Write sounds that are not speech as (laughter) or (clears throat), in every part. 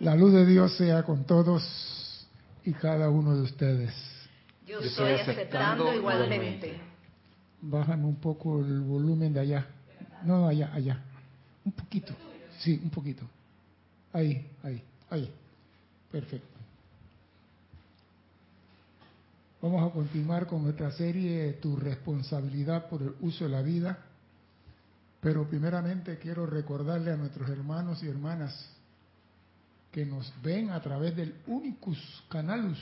La luz de Dios sea con todos y cada uno de ustedes. Yo estoy aceptando igualmente. Bájame un poco el volumen de allá. No, no, allá, allá. Un poquito. Sí, un poquito. Ahí, ahí, ahí. Perfecto. Vamos a continuar con nuestra serie Tu responsabilidad por el uso de la vida. Pero primeramente quiero recordarle a nuestros hermanos y hermanas que nos ven a través del Unicus Canalus.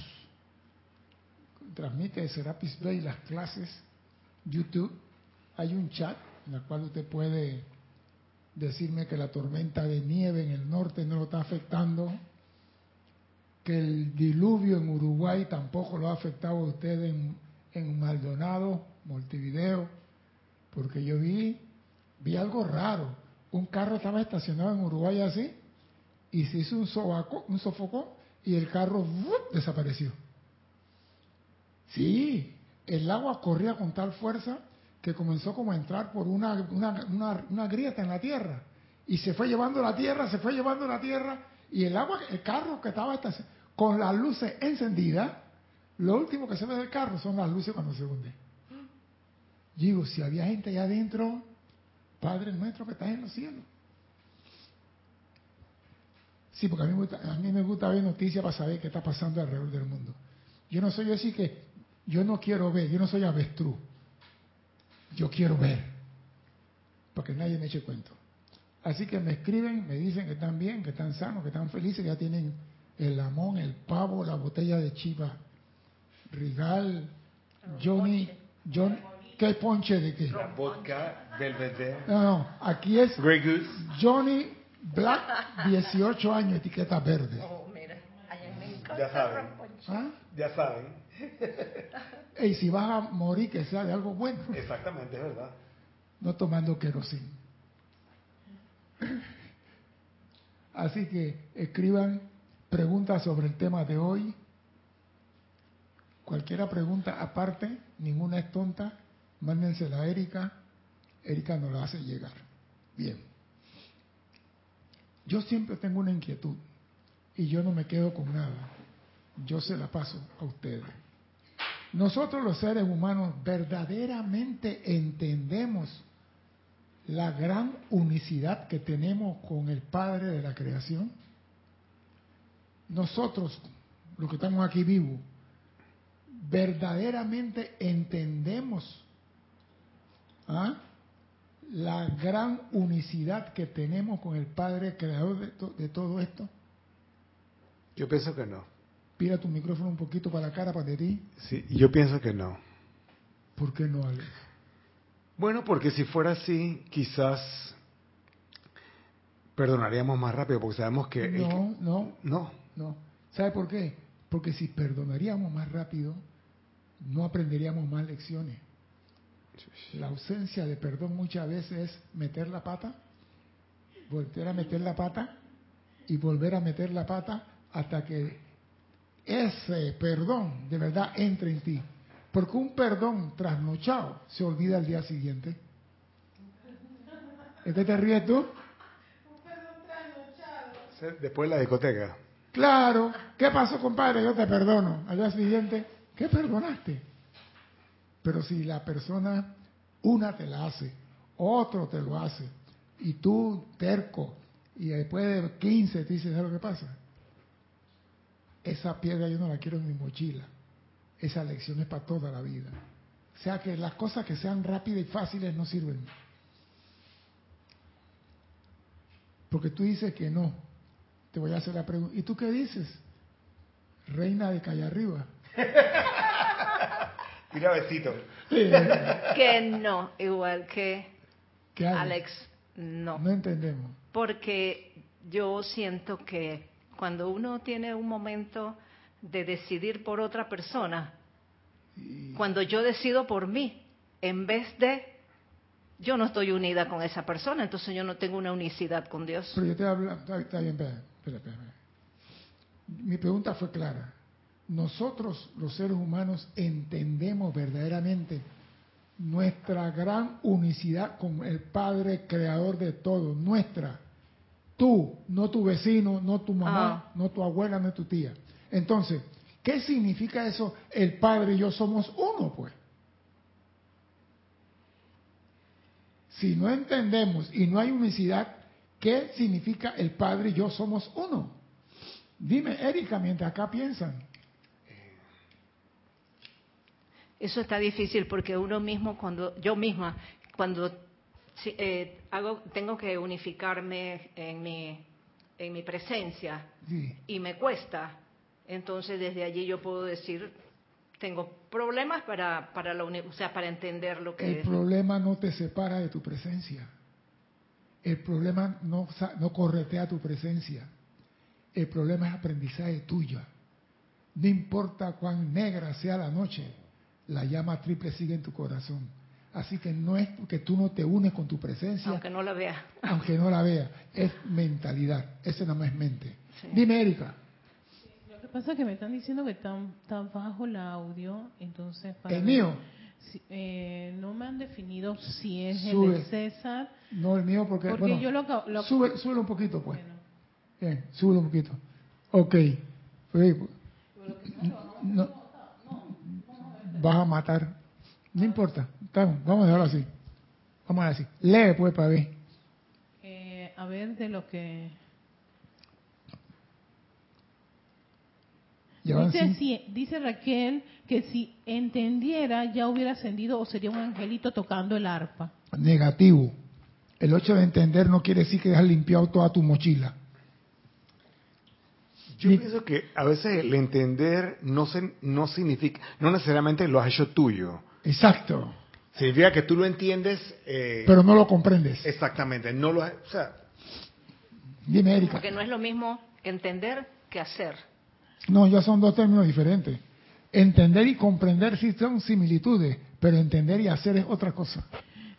Transmite Serapis Bay las clases YouTube. Hay un chat en el cual usted puede decirme que la tormenta de nieve en el norte no lo está afectando, que el diluvio en Uruguay tampoco lo ha afectado a usted en, en Maldonado, Montevideo, porque yo vi, vi algo raro. Un carro estaba estacionado en Uruguay así y se hizo un, sobaco, un sofocón y el carro desapareció. Sí, el agua corría con tal fuerza que comenzó como a entrar por una, una, una, grieta en la tierra y se fue llevando la tierra, se fue llevando la tierra y el agua, el carro que estaba con las luces encendidas, lo último que se ve del carro son las luces cuando se hunde. Digo, si había gente allá adentro, Padre nuestro que estás en los cielos. Sí, porque a mí, a mí me gusta ver noticias para saber qué está pasando alrededor del mundo. Yo no soy así que, yo no quiero ver, yo no soy avestruz. Yo quiero ver, porque nadie me eche cuento. Así que me escriben, me dicen que están bien, que están sanos, que están felices, que ya tienen el lamón, el pavo, la botella de chiva, Rigal, Johnny, John, ¿qué ponche de qué? vodka, Belvedere. No, no, aquí es Grey Goose. Johnny Black, 18 años, etiqueta verde. Oh, mira, allá me encanta Ya saben. ¿Ah? Ya saben. Y si vas a morir, que sea de algo bueno, Exactamente, es verdad. no tomando querosín. Así que escriban preguntas sobre el tema de hoy. Cualquiera pregunta aparte, ninguna es tonta, mándensela a Erika. Erika nos la hace llegar. Bien. Yo siempre tengo una inquietud y yo no me quedo con nada. Yo se la paso a ustedes. Nosotros los seres humanos verdaderamente entendemos la gran unicidad que tenemos con el Padre de la creación. Nosotros, los que estamos aquí vivos, verdaderamente entendemos ¿ah? La gran unicidad que tenemos con el Padre creador de, to- de todo esto. Yo pienso que no. Pira tu micrófono un poquito para la cara, para de ti. Sí, yo pienso que no. ¿Por qué no, Alex? Bueno, porque si fuera así, quizás perdonaríamos más rápido, porque sabemos que... No, no, no. no. ¿Sabe por qué? Porque si perdonaríamos más rápido, no aprenderíamos más lecciones. La ausencia de perdón muchas veces es meter la pata, volver a meter la pata y volver a meter la pata hasta que ese perdón de verdad entre en ti. Porque un perdón trasnochado se olvida al día siguiente. ¿Es que te ríes tú? Después de la discoteca. Claro. ¿Qué pasó, compadre? Yo te perdono. Al día siguiente, ¿qué perdonaste? Pero si la persona, una te la hace, otro te lo hace, y tú terco, y después de 15 te dices, ¿sabes lo que pasa? Esa piedra yo no la quiero en mi mochila. Esa lección es para toda la vida. O sea que las cosas que sean rápidas y fáciles no sirven. Porque tú dices que no. Te voy a hacer la pregunta. ¿Y tú qué dices? Reina de calle arriba. (laughs) Tira besito. Que no, igual que. Alex, no. No entendemos. Porque yo siento que cuando uno tiene un momento de decidir por otra persona, cuando yo decido por mí, en vez de yo no estoy unida con esa persona, entonces yo no tengo una unicidad con Dios. Pero yo te hablo, está, está bien, espera, espera, espera. Mi pregunta fue clara. Nosotros, los seres humanos, entendemos verdaderamente nuestra gran unicidad con el Padre creador de todo, nuestra. Tú, no tu vecino, no tu mamá, Ah. no tu abuela, no tu tía. Entonces, ¿qué significa eso? El Padre y yo somos uno, pues. Si no entendemos y no hay unicidad, ¿qué significa el Padre y yo somos uno? Dime, Erika, mientras acá piensan. Eso está difícil porque uno mismo, cuando yo misma, cuando si- eh, hago, tengo que unificarme en mi, en mi presencia Sí. y me cuesta, entonces desde allí yo puedo decir, tengo problemas para, para, la o sea, para entender lo que El problema no te separa de tu presencia. El problema no, no corretea tu presencia. El problema es aprendizaje tuyo. No importa cuán negra sea la noche, la llama triple sigue en tu corazón. Así que no es que tú no te unes con tu presencia, aunque no la vea. aunque no la veas. Es mentalidad. Ese nada más es mente. Sí. Dime, Erika. Lo que pasa es que me están diciendo que está, está bajo el audio, entonces para El mío. si- eh, no me han definido si es el Sube. de César, No el mío porque... porque bueno, yo lo, lo sube, súbelo un poquito, pues. bueno, Bien, súbelo un poquito. Ok. No, vas a matar. No importa. Estamos, vamos a dejarlo así. Vamos a decir. Lee pues para ver. eh, a ver de lo que dice, si- dice Raquel que si entendiera ya hubiera ascendido o sería un angelito tocando el arpa. Negativo. El hecho de entender no quiere decir que has limpiado toda tu mochila. Yo pienso que a veces el entender no, se, no significa, no necesariamente lo has hecho tuyo. Exacto. Significa que tú lo entiendes eh, Pero no lo comprendes. exactamente. No lo o sea, Dime, Erika. Porque no es lo mismo entender que hacer. No, ya son dos términos diferentes. Entender y comprender sí son similitudes, pero entender y hacer es otra cosa.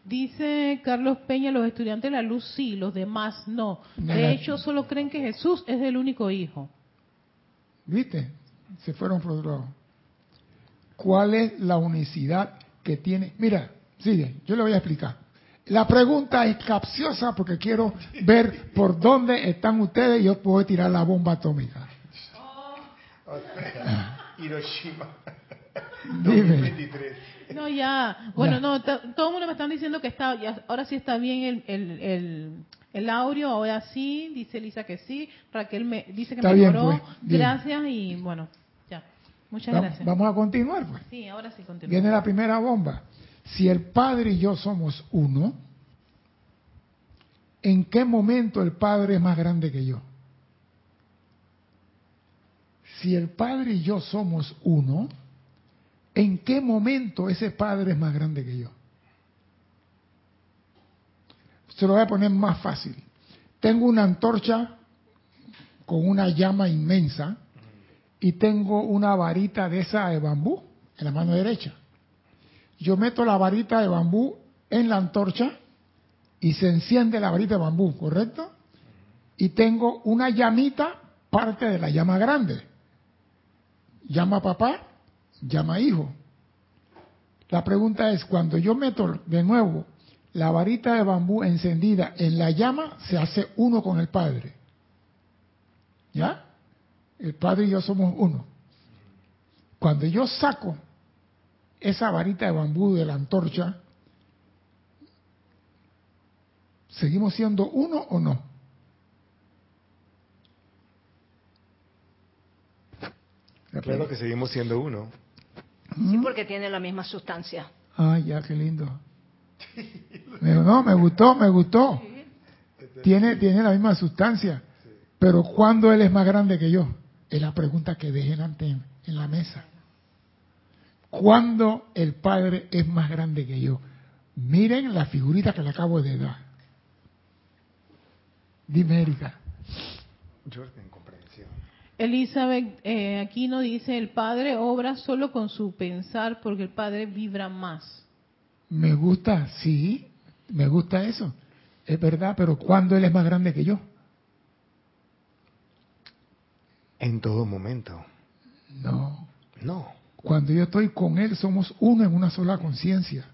Dice Carlos Peña, los estudiantes de la luz sí, los demás no. De hecho, solo creen que Jesús es el único hijo. ¿Viste? Se fueron por otro lado. ¿Cuál es la unicidad que tiene? Mira, sigue, yo le voy a explicar. La pregunta es capciosa porque quiero ver por dónde están ustedes y yo puedo tirar la bomba atómica. (laughs) Hiroshima. Dime. No, ya. Bueno, Ya. no, todo el mundo me están diciendo que está, ya, ahora sí está bien el, el, el, el audio, ahora sí, dice Lisa que sí, Raquel me dice que Está bien, mejoró, pues, gracias y bueno, ya. Muchas Va- gracias. Vamos a continuar, pues. Sí, ahora sí continúa. Viene la primera bomba. Si el Padre y yo somos uno, ¿en qué momento el Padre es más grande que yo? Si el Padre y yo somos uno, ¿en qué momento ese Padre es más grande que yo? Se lo voy a poner más fácil. Tengo una antorcha con una llama inmensa y tengo una varita de esa de bambú en la mano derecha. Yo meto la varita de bambú en la antorcha y se enciende la varita de bambú, ¿correcto? Y tengo una llamita, parte de la llama grande. Llama papá, llama hijo. La pregunta es, cuando yo meto de nuevo la varita de bambú encendida en la llama, se hace uno con el Padre. ¿Ya? El Padre y yo somos uno. Cuando yo saco esa varita de bambú de la antorcha, ¿seguimos siendo uno o no? Claro que seguimos siendo uno. Sí, porque tiene la misma sustancia. Ay, ya, qué lindo. (laughs) Me- no, me gustó, me gustó. Tiene, tiene la misma sustancia. Pero ¿cuándo él es más grande que yo? Es la pregunta que dejen ante en, en la mesa. ¿Cuándo el Padre es más grande que yo? Miren la figurita que le acabo de dar. Dime, Erika. Yo en comprensión. Elizabeth eh, aquí nos dice, el Padre obra solo con su pensar porque el Padre vibra más. Me gusta, sí, me gusta eso. Es verdad, pero ¿cuándo él es más grande que yo? En todo momento. No. No. Cuando yo estoy con Él, somos uno en una sola conciencia.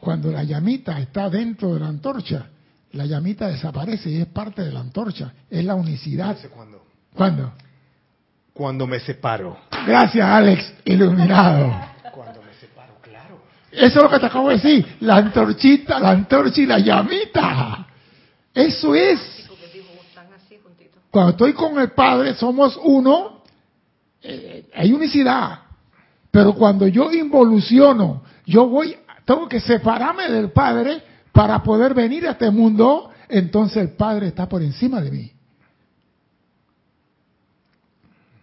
Cuando la llamita está dentro de la antorcha, la llamita desaparece y es parte de la antorcha, es la unicidad. ¿Hace cuándo? ¿Cuándo? Cuando me separo. Gracias, Alex, iluminado. Cuando me separo, claro. Eso es lo que te acabo de decir, la antorchita, la antorcha y la llamita. Eso es. Cuando estoy con el Padre, somos uno, eh, hay unicidad. Pero cuando yo involuciono, yo voy, tengo que separarme del Padre para poder venir a este mundo, entonces el Padre está por encima de mí.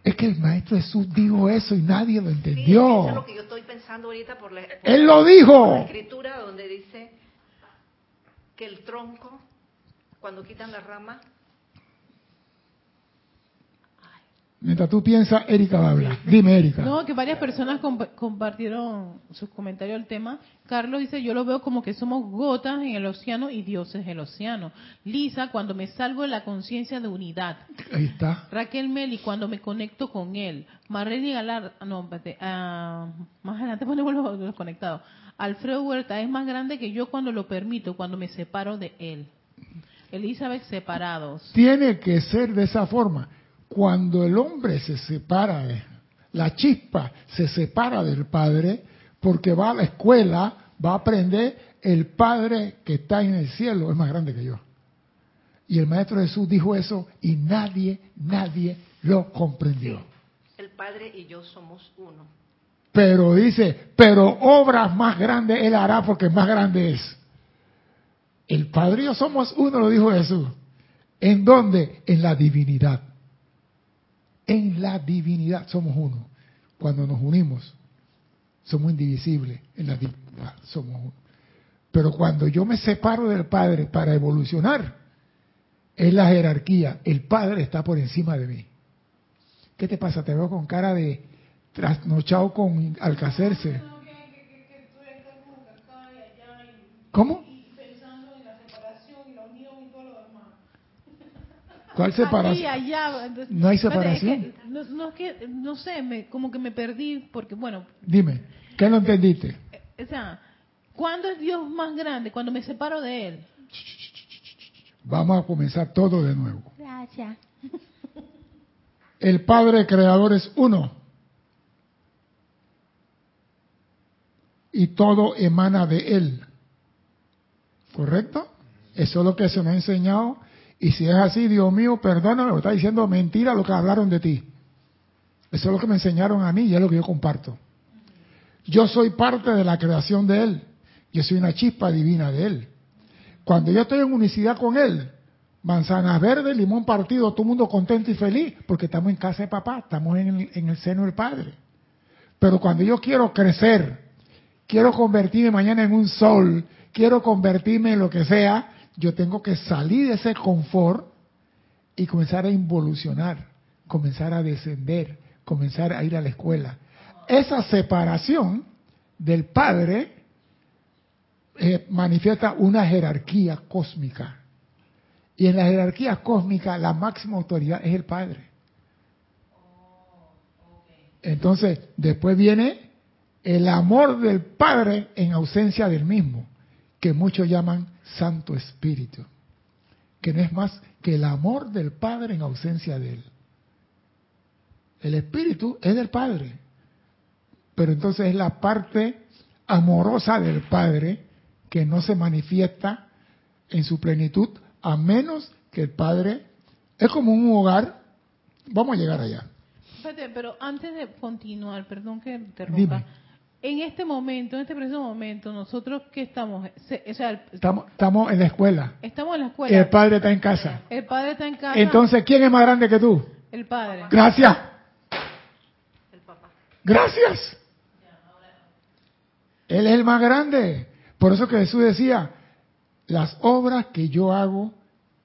Es que el Maestro Jesús dijo eso y nadie lo Sí, entendió. eso es lo que yo estoy pensando ahorita por la, por Él lo por la dijo. escritura donde dice que el tronco, cuando quitan la rama, Mientras tú piensas, Erika va a hablar. Dime, Erika. No, que varias personas compa- compartieron sus comentarios al tema. Carlos dice, yo lo veo como que somos gotas en el océano y Dios es el océano. Lisa, cuando me salgo de la conciencia de unidad. Ahí está. Raquel Meli, cuando me conecto con él. Marlene Galar, no, espérate, ah, más adelante (laughs) ponemos los, los conectados. Alfredo Huerta, es más grande que yo cuando lo permito, cuando me separo de él. Elizabeth, separados. Tiene que ser de esa forma. Cuando el hombre se separa, la chispa se separa del Padre, porque va a la escuela, va a aprender, el Padre que está en el cielo es más grande que yo. Y el Maestro Jesús dijo eso y nadie, nadie lo comprendió. el Padre y yo somos uno. Pero dice, pero obras más grandes Él hará porque más grande es. El Padre y yo somos uno, lo dijo Jesús. ¿En dónde? En la divinidad. En la divinidad somos uno. Cuando nos unimos, somos indivisibles. En la divinidad somos uno. Pero cuando yo me separo del Padre para evolucionar, es la jerarquía. El Padre está por encima de mí. ¿Qué te pasa? Te veo con cara de trasnochado con alcacerse. ¿Cómo? ¿Cuál Aquí, separación? allá. entonces- No hay Espérate, es separación. que no, no, es que, no sé, me, como que me perdí, porque bueno, Dime, ¿qué no entendiste? eh, o sea, ¿cuándo es Dios más grande? Cuando me separo de Él. Vamos a comenzar todo de nuevo. Gracias. El Padre Creador es uno. Y todo emana de Él. ¿Correcto? Eso es lo que se nos ha enseñado. Y si es así, Dios mío, perdóname, me está diciendo mentira lo que hablaron de ti. Eso es lo que me enseñaron a mí y es lo que yo comparto. Yo soy parte de la creación de Él. Yo soy una chispa divina de Él. Cuando yo estoy en unicidad con Él, manzanas verdes, limón partido, todo mundo contento y feliz, porque estamos en casa de papá, estamos en el, en el seno del Padre. Pero cuando yo quiero crecer, quiero convertirme mañana en un sol, quiero convertirme en lo que sea, yo tengo que salir de ese confort y comenzar a involucionar, comenzar a descender, comenzar a ir a la escuela. Esa separación del Padre eh, manifiesta una jerarquía cósmica. Y en la jerarquía cósmica la máxima autoridad es el Padre. Entonces, después viene el amor del Padre en ausencia del mismo, que muchos llaman Santo Espíritu, que no es más que el amor del Padre en ausencia de Él. El Espíritu es del Padre, pero entonces es la parte amorosa del Padre que no se manifiesta en su plenitud a menos que el Padre es como un hogar. Vamos a llegar allá. Espérate, pero antes de continuar, perdón que te rompa. Dime. En este momento, en este preciso momento, nosotros que estamos, Se- o sea, el- Estamos, estamos en la escuela. estamos en la El escuela. Padre está en casa. El padre está en casa. Entonces, ¿quién es más grande que tú? el padre. Gracias. El papá. Gracias. Él es el más grande. Por eso que Jesús decía, las obras que yo hago,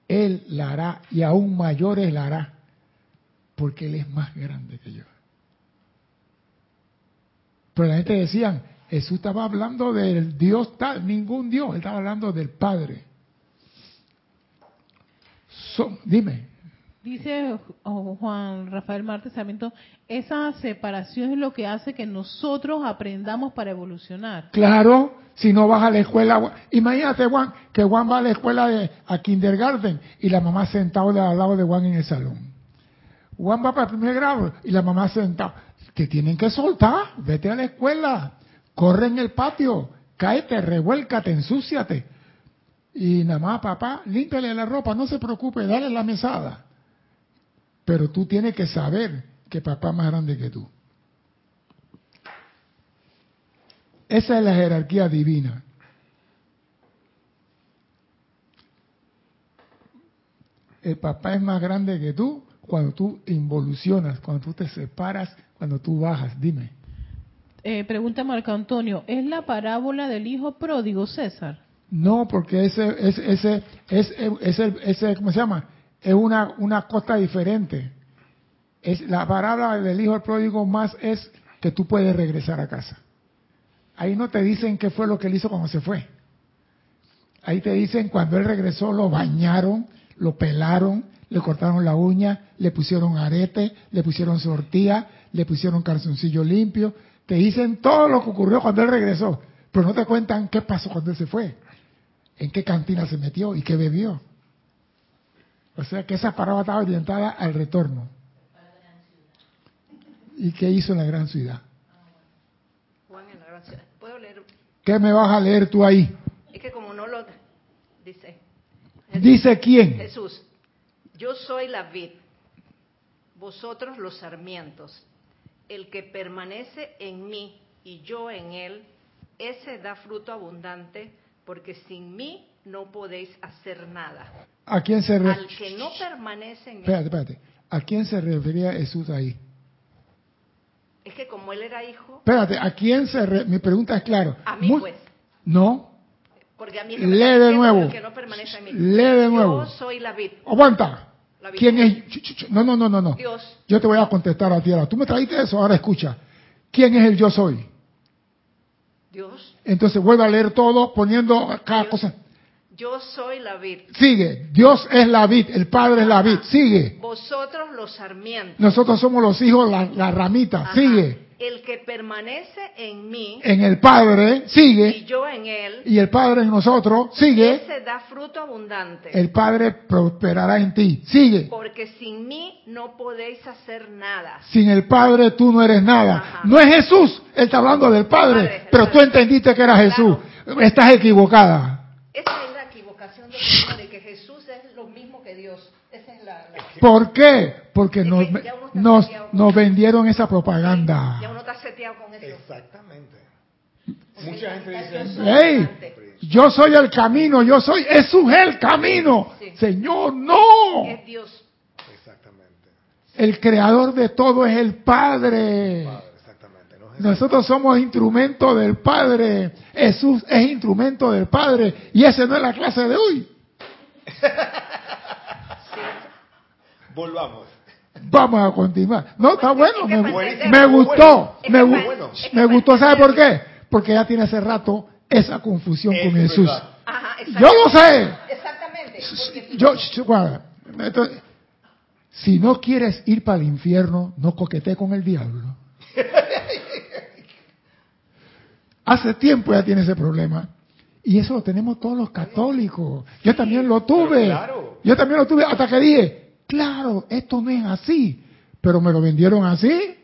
Él la hará y aún mayores la hará, porque Él es más grande que yo. Pero la gente decía, Jesús estaba hablando del Dios tal, ningún Dios, Él estaba hablando del Padre. So- dime, Dice oh, Juan Rafael Martes Sarmiento, esa separación es lo que hace que nosotros aprendamos para evolucionar. Claro, si no vas a la escuela, imagínate Juan, que Juan va a la escuela de a kindergarten y la mamá sentada al lado de Juan en el salón. Juan va para el primer grado y la mamá sentada. Te tienen que soltar, vete a la escuela, corre en el patio, cáete, revuélcate, ensúciate. Y nada más, papá, límpiale la ropa, no se preocupe, dale la mesada. Pero tú tienes que saber que papá es más grande que tú. Esa es la jerarquía divina. El papá es más grande que tú cuando tú involucionas, cuando tú te separas, cuando tú bajas. Dime. Eh, pregunta Marco Antonio, ¿es la parábola del hijo pródigo, César? No, porque ese, ese, ese, ese, ese, ese ¿cómo se llama? Es una, una cosa diferente. Es, la parábola del hijo pródigo más es que tú puedes regresar a casa. Ahí no te dicen qué fue lo que él hizo cuando se fue. Ahí te dicen cuando él regresó lo bañaron, lo pelaron, le cortaron la uña, le pusieron arete, le pusieron sortía, le pusieron calzoncillo limpio. Te dicen todo lo que ocurrió cuando él regresó, pero no te cuentan qué pasó cuando él se fue, en qué cantina se metió y qué bebió. O sea que esa parábola estaba orientada al retorno. ¿Y qué hizo en la gran ciudad? Juan en la gran ciudad. ¿Puedo leer? ¿Qué me vas a leer tú ahí? Es que como no lo dice. ¿Dice quién? Jesús. Yo soy la vid, vosotros los sarmientos. El que permanece en mí y yo en él, ese da fruto abundante, porque sin mí no podéis hacer nada. ¿A quién se Al refiere? que no permanece en Espérate, espérate. ¿A quién se refería Jesús ahí? es que como él era hijo, Espérate, ¿a quién se re- Mi pregunta es claro. a mí Muy- pues, No, porque a mí es Lee de nuevo. que no permanece en mí. Lee de nuevo. Yo soy la vid, aguanta. ¿Quién es? No, no, no, no, no. Dios. Yo te voy a contestar a ti ahora. Tú me trajiste eso, ahora escucha. ¿Quién es el yo soy? Dios, Entonces vuelve a leer todo poniendo cada Dios. cosa. yo soy la vid. Sigue. Dios es la vid, el Padre es la vid. Sigue. Vosotros los sarmientos. Nosotros somos los hijos, la, la ramita. Ajá. Sigue. El que permanece en mí En el Padre, y sigue. yo en él, Y el Padre en nosotros, sigue. ese da fruto abundante. El Padre prosperará en ti. Sigue. Porque sin mí no podéis hacer nada. Sin el Padre tú no eres nada. Ajá. No es Jesús, él está hablando del Padre, Padre, el pero Padre. tú entendiste que era Jesús. Estás equivocada. Esa es la equivocación de de que Jesús es lo mismo que Dios. Esa es la... la- ¿Por qué? Porque Es nos, ya nos, nos vendieron esa Ya propaganda. uno está seteado con eso. Exactamente. Mucha gente dice Yo eso. soy ¡Ey! Yo soy el camino, yo soy, Jesús es el camino. Sí. Señor, no. Es Dios. Exactamente. El creador de todo es el Padre. Padre, exactamente. No es Nosotros somos instrumentos del Padre. Jesús es instrumento del Padre. Y esa no es la clase de hoy. (laughs) Volvamos. Vamos a continuar. No, está bueno. Me, me gustó. Me, gustó. ¿Sabe por qué? Porque ya tiene hace rato esa confusión con es Jesús. Yo lo sé. Exactamente. Yo. Entonces, si no quieres ir para el infierno, no coquete con el diablo. (laughs) Hace tiempo ya tiene ese problema. Y eso lo tenemos todos los católicos. Yo también lo tuve. Yo también lo tuve hasta que dije, claro, esto no es así. Pero me lo vendieron así.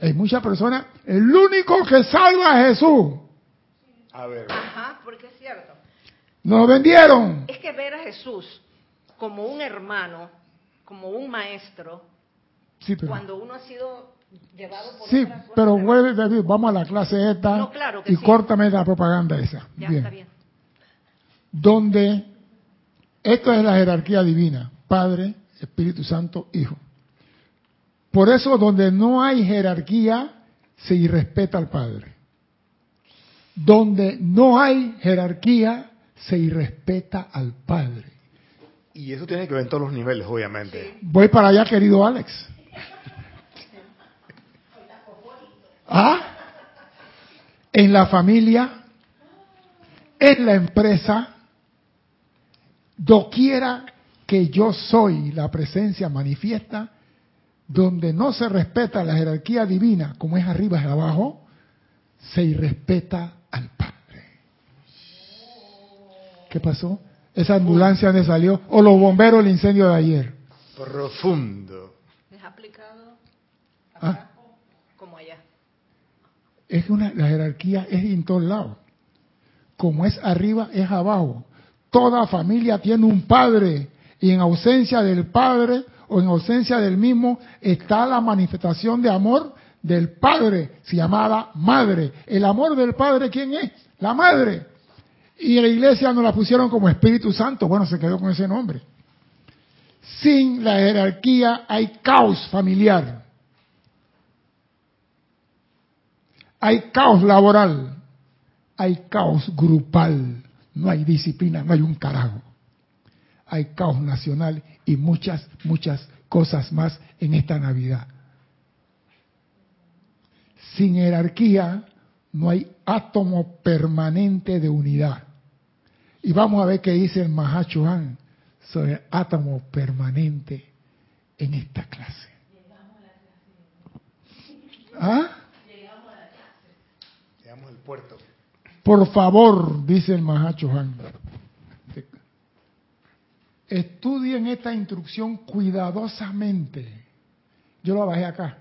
Hay muchas personas. El único que salva es Jesús. A ver. Ajá, porque es cierto. Nos lo vendieron. Es que ver a Jesús como un hermano, como un maestro, Sí, pero, cuando uno ha sido llevado por sí, pero vuelve, David, vamos a la clase esta No, claro que y sí. córtame la propaganda esa. Ya Bien. está bien. Donde esto es la jerarquía divina, Padre, Espíritu Santo, Hijo. Por eso donde no hay jerarquía se irrespeta al Padre. Donde no hay jerarquía se irrespeta al Padre. Y eso tiene que ver en todos los niveles, obviamente. Voy para allá, querido Alex. ¿Ah? En la familia, en la empresa, doquiera que yo soy la presencia manifiesta, donde no se respeta la jerarquía divina, como es arriba y abajo, se irrespeta al Padre. ¿Qué pasó? Esa ambulancia de salió, o los bomberos el incendio de ayer. Profundo. ¿Es aplicado Ah. acá como allá? Es que una, la jerarquía es en todos lados. Como es arriba, es abajo. Toda familia tiene un padre y en ausencia del padre o en ausencia del mismo está la manifestación de amor del padre, se llamada madre. El amor del padre, ¿quién es? La madre. Y en la iglesia nos la pusieron como Espíritu Santo. Bueno, se quedó con ese nombre. Sin la jerarquía hay caos familiar. Hay caos laboral, hay caos grupal, no hay disciplina, no hay un carajo. Hay caos nacional y muchas, muchas cosas más en esta Navidad. Sin jerarquía no hay átomo permanente de unidad. Y vamos a ver qué dice el Mahachohan sobre el átomo permanente en esta clase. ¿Ah? Llegamos al puerto. Por favor, dice el Mahacho Han, estudien esta instrucción cuidadosamente. Yo lo bajé acá.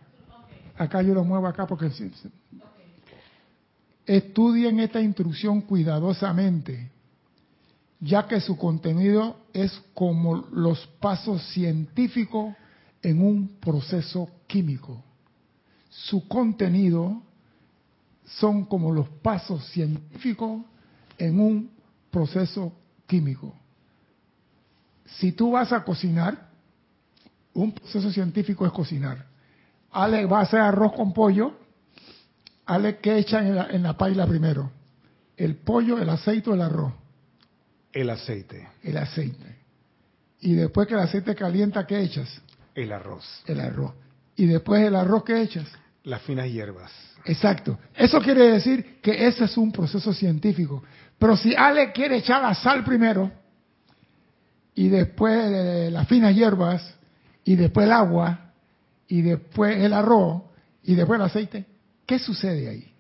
Acá yo lo muevo acá porque... Estudien esta instrucción cuidadosamente, ya que su contenido es como los pasos científicos en un proceso químico. Su contenido son como los pasos científicos en un proceso químico. Si tú vas a cocinar, un proceso científico es cocinar. Ale va a hacer arroz con pollo, Ale que echan en la, en la paila primero. El pollo, el aceite o el arroz. El aceite, El aceite. Y después que el aceite calienta, ¿qué echas? el arroz, El arroz. Y después el arroz, ¿qué echas? las finas hierbas. Exacto. Eso quiere decir que ese es un proceso científico. Pero si Ale quiere echar la sal primero, y después eh, las finas hierbas, y después el agua, y después el arroz, y después el aceite, ¿qué sucede ahí?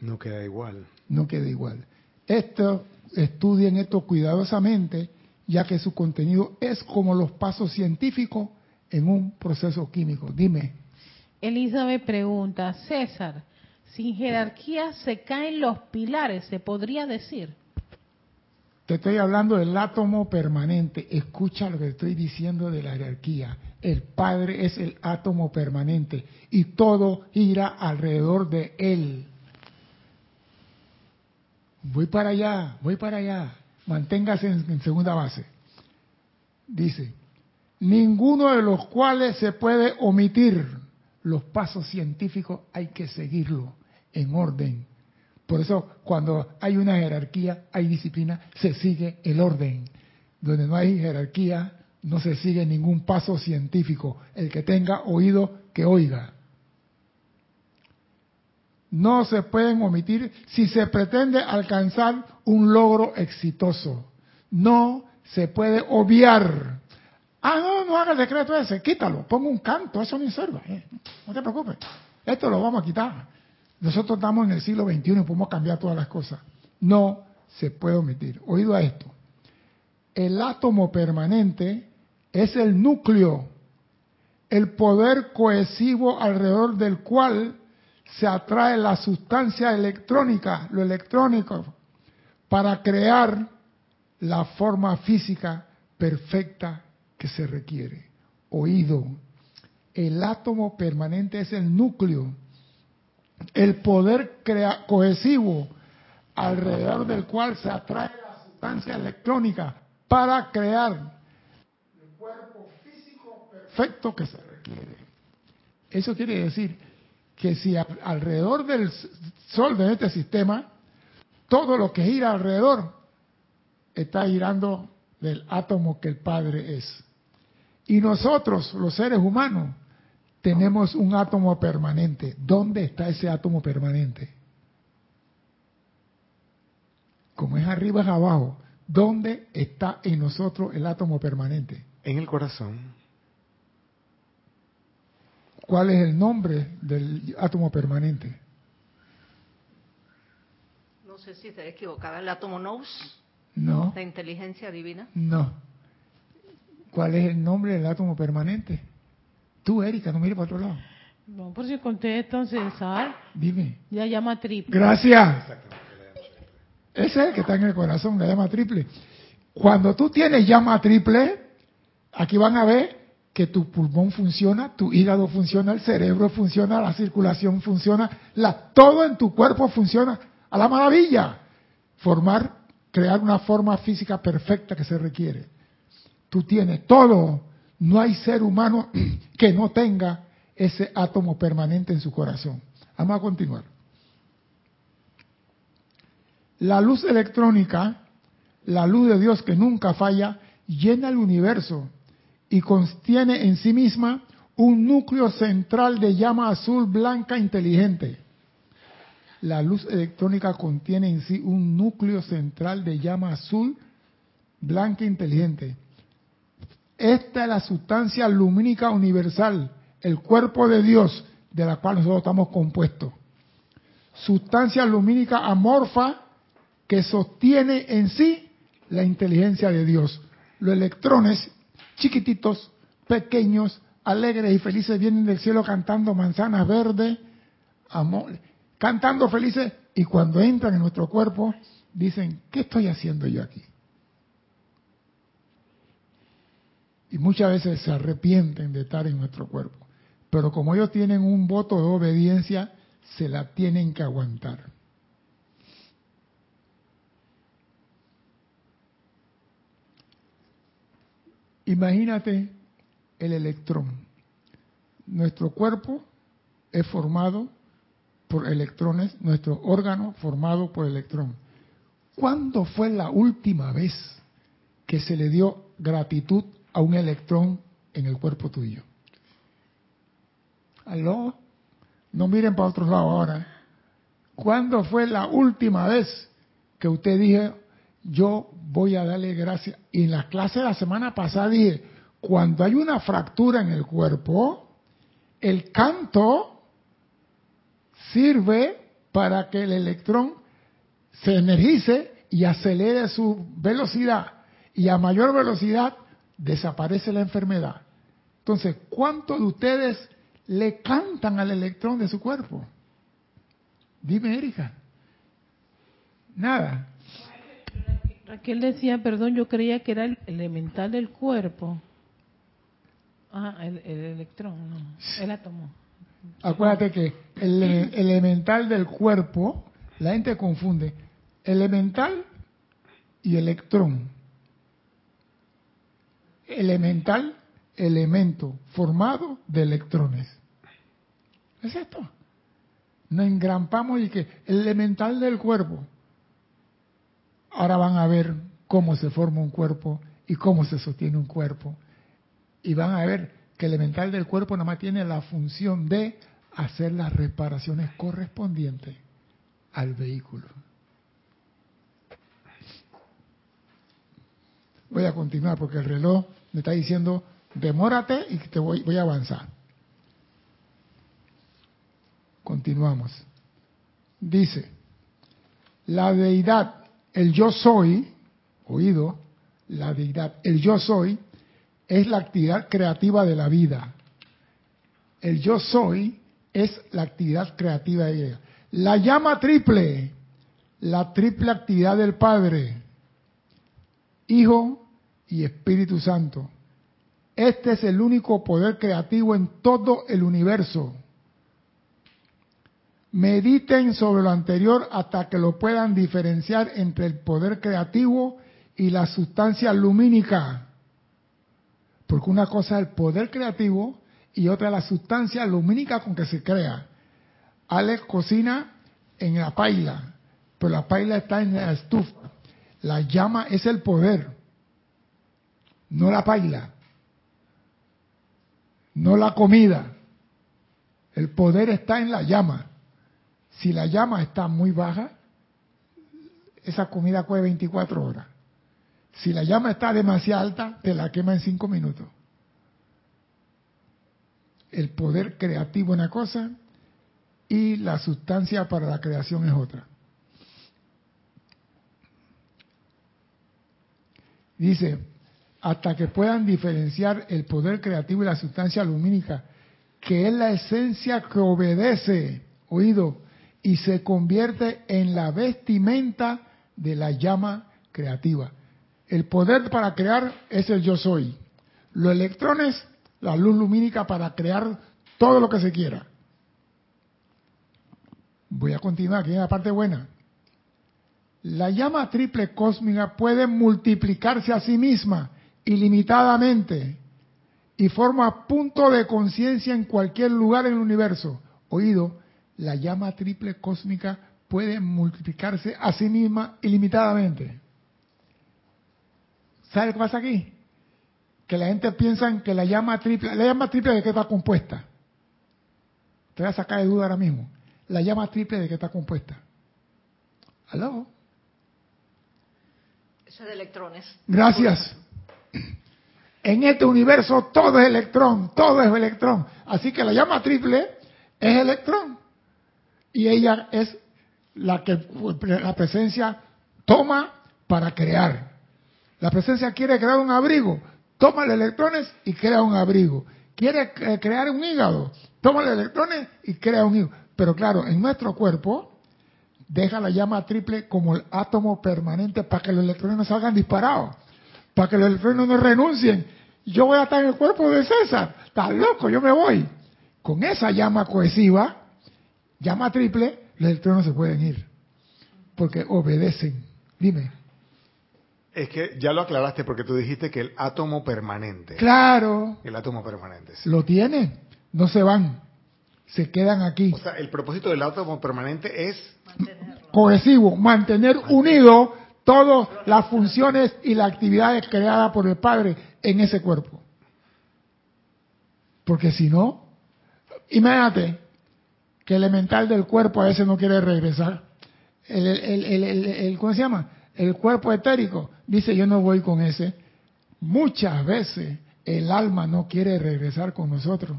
No queda igual. No queda igual. Esto, estudien esto cuidadosamente, ya que su contenido es como los pasos científicos en un proceso químico. Dime. Elizabeth pregunta, César, sin jerarquía se caen los pilares, se podría decir. Te estoy hablando del átomo permanente. Escucha lo que estoy diciendo de la jerarquía. El Padre es el átomo permanente y todo gira alrededor de Él. Voy para allá, voy para allá. Manténgase en, en segunda base. Dice, ninguno de los cuales se puede omitir. Los pasos científicos hay que seguirlo en orden. Por eso cuando hay una jerarquía, hay disciplina, se sigue el orden. Donde no hay jerarquía, no se sigue ningún paso científico. El que tenga oído, que oiga. No se pueden omitir si se pretende alcanzar un logro exitoso. No se puede obviar. Ah, no, no haga el decreto ese, quítalo, ponga un canto, eso no sirve. eh. No te preocupes, esto lo vamos a quitar. Nosotros estamos en el siglo XXI y podemos cambiar todas las cosas. No se puede omitir. Oído a esto. El átomo permanente es el núcleo, el poder cohesivo alrededor del cual se atrae la sustancia electrónica, lo electrónico, para crear la forma física perfecta que se requiere. Oído. El átomo permanente es el núcleo, el poder crea- cohesivo alrededor del cual se atrae la sustancia electrónica para crear el cuerpo físico perfecto que se requiere. Eso quiere decir que si alrededor del Sol de este sistema, todo lo que gira alrededor está girando del átomo que el Padre es. Y nosotros, los seres humanos, tenemos un átomo permanente. ¿Dónde está ese átomo permanente? Como es arriba es abajo. ¿Dónde está en nosotros el átomo permanente? En el corazón. ¿Cuál es el nombre del átomo permanente? No sé si estaré equivocada. ¿El átomo nous? No, ¿La inteligencia divina? no. ¿Cuál es el nombre del átomo permanente? Tú, Erika, no mires para otro lado. No, por si contesto, César. Dime. Ya llama triple. Gracias. Ese es el que está en el corazón, la llama triple. Cuando tú tienes llama triple, aquí van a ver que tu pulmón funciona, tu hígado funciona, el cerebro funciona, la circulación funciona, la, todo en tu cuerpo funciona a la maravilla. Formar, crear una forma física perfecta que se requiere. Tú tienes todo. No hay ser humano (clears throat) que no tenga ese átomo permanente en su corazón. Vamos a continuar. La luz electrónica, la luz de Dios que nunca falla, llena el universo y contiene en sí misma un núcleo central de llama azul blanca inteligente. La luz electrónica contiene en sí un núcleo central de llama azul blanca inteligente. Esta es la sustancia lumínica universal, el cuerpo de Dios de la cual nosotros estamos compuestos. Sustancia lumínica amorfa que sostiene en sí la inteligencia de Dios. Los electrones chiquititos, pequeños, alegres y felices vienen del cielo cantando manzanas verdes, cantando felices y cuando entran en nuestro cuerpo dicen, ¿qué estoy haciendo yo aquí? Y muchas veces se arrepienten de estar en nuestro cuerpo. Pero como ellos tienen un voto de obediencia, se la tienen que aguantar. Imagínate el electrón. Nuestro cuerpo es formado por electrones, nuestro órgano formado por electrón. ¿Cuándo fue la última vez que se le dio gratitud a un electrón en el cuerpo tuyo? ¿Aló? No miren para otro lado ahora. ¿Cuándo fue la última vez que usted dijo, yo voy a darle gracias? Y en la clase de la semana pasada dije, cuando hay una fractura en el cuerpo, el canto sirve para que el electrón se energice y acelere su velocidad. Y a mayor velocidad desaparece la enfermedad. Entonces, ¿cuántos de ustedes le cantan al electrón de su cuerpo? Dime, Erika. Nada. Raquel decía, perdón, yo creía que era el elemental del cuerpo. Ah, el, el electrón, no, el átomo. Acuérdate que el ele- elemental del cuerpo, la gente confunde elemental y electrón. Elemental, elemento formado de electrones. Es esto. Nos engrampamos y que el elemental del cuerpo. Ahora van a ver cómo se forma un cuerpo y cómo se sostiene un cuerpo. Y van a ver que el elemental del cuerpo nada más tiene la función de hacer las reparaciones correspondientes al vehículo. Voy a continuar porque el reloj me está diciendo, demórate y te voy, a avanzar. Continuamos. Dice, la deidad, el yo soy, oído, la deidad, el yo soy, es la actividad creativa de la vida. El yo soy es la actividad creativa de ella. La llama triple, la triple actividad del Padre, Hijo y Espíritu Santo. Este es el único poder creativo en todo el universo. Mediten sobre lo anterior hasta que lo puedan diferenciar entre el poder creativo y la sustancia lumínica. Porque una cosa es el poder creativo y otra la sustancia lumínica con que se crea. Alex cocina en la paila, pero la paila está en la estufa. La llama es el poder, no la paila, no la comida. El poder está en la llama. Si la llama está muy baja, esa comida coge 24 horas. Si la llama está demasiado alta, te la quema en cinco minutos. El poder creativo es una cosa y la sustancia para la creación es otra. Dice, hasta que puedan diferenciar el poder creativo y la sustancia lumínica, que es la esencia que obedece, oído, y se convierte en la vestimenta de la llama creativa. El poder para crear es el yo soy. Los electrones, la luz lumínica para crear todo lo que se quiera. Voy a continuar, aquí en la parte buena. La llama triple cósmica puede multiplicarse a sí misma ilimitadamente y forma punto de conciencia en cualquier lugar en el universo. Oído, la llama triple cósmica puede multiplicarse a sí misma ilimitadamente. ¿Sabe qué pasa aquí? Que la gente piensa que la llama triple, la llama triple de qué está compuesta. Te voy a sacar de duda ahora mismo. La llama triple de qué está compuesta. ¿Aló? Eso es de electrones. Gracias. En este universo todo es electrón, todo es electrón. Así que la llama triple es electrón. Y ella es la que la presencia toma para crear. La presencia quiere crear un abrigo, toma los electrones y crea un abrigo. Quiere crear un hígado, toma los electrones y crea un hígado. Pero claro, en nuestro cuerpo deja la llama triple como el átomo permanente para que los electrones no salgan disparados, para que los electrones no renuncien. Yo voy a estar en el cuerpo de César, está loco, yo me voy. Con esa llama cohesiva, llama triple, los electrones se pueden ir, porque obedecen. Dime. Es que ya lo aclaraste porque tú dijiste que el átomo permanente. Claro. El átomo permanente. Lo tiene, no se van se quedan aquí. O sea, el propósito del átomo permanente es cohesivo, mantener unido todas las funciones y las actividades creadas por el Padre en ese cuerpo. Porque si no, imagínate que el elemental del cuerpo a veces no quiere regresar. El, el, ¿Cómo se llama? El cuerpo etérico dice yo no voy con ese. Muchas veces el alma no quiere regresar con nosotros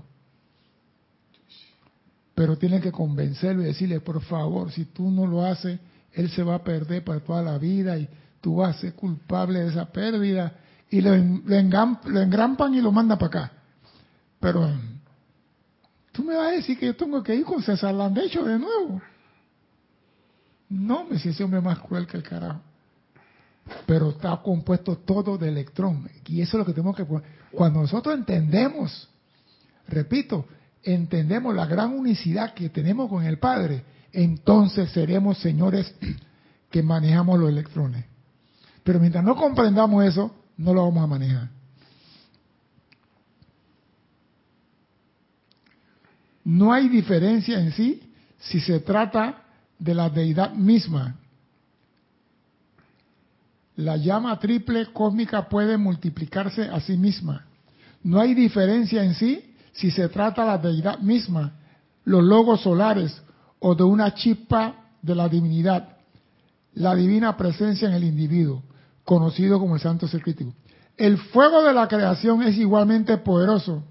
pero tienen que convencerlo y decirle, por favor, si tú no lo haces, él se va a perder para toda la vida y tú vas a ser culpable de esa pérdida. Y lo, engrampan y lo mandan para acá. Pero tú me vas a decir que yo tengo que ir con César Landecho de nuevo. No, me si ese hombre más cruel que el carajo. Pero está compuesto todo de electrón. Y eso es lo que tenemos que... Cuando nosotros entendemos, repito, entendemos la gran unicidad que tenemos con el Padre, entonces seremos señores (clears throat) que manejamos los electrones. Pero mientras no comprendamos eso, no lo vamos a manejar. No hay diferencia en sí si se trata de la deidad misma. La llama triple cósmica puede multiplicarse a sí misma. No hay diferencia en sí si se trata de la deidad misma, los logos solares o de una chispa de la divinidad, la divina presencia en el individuo, conocido como el santo ser. El fuego de la creación es igualmente poderoso,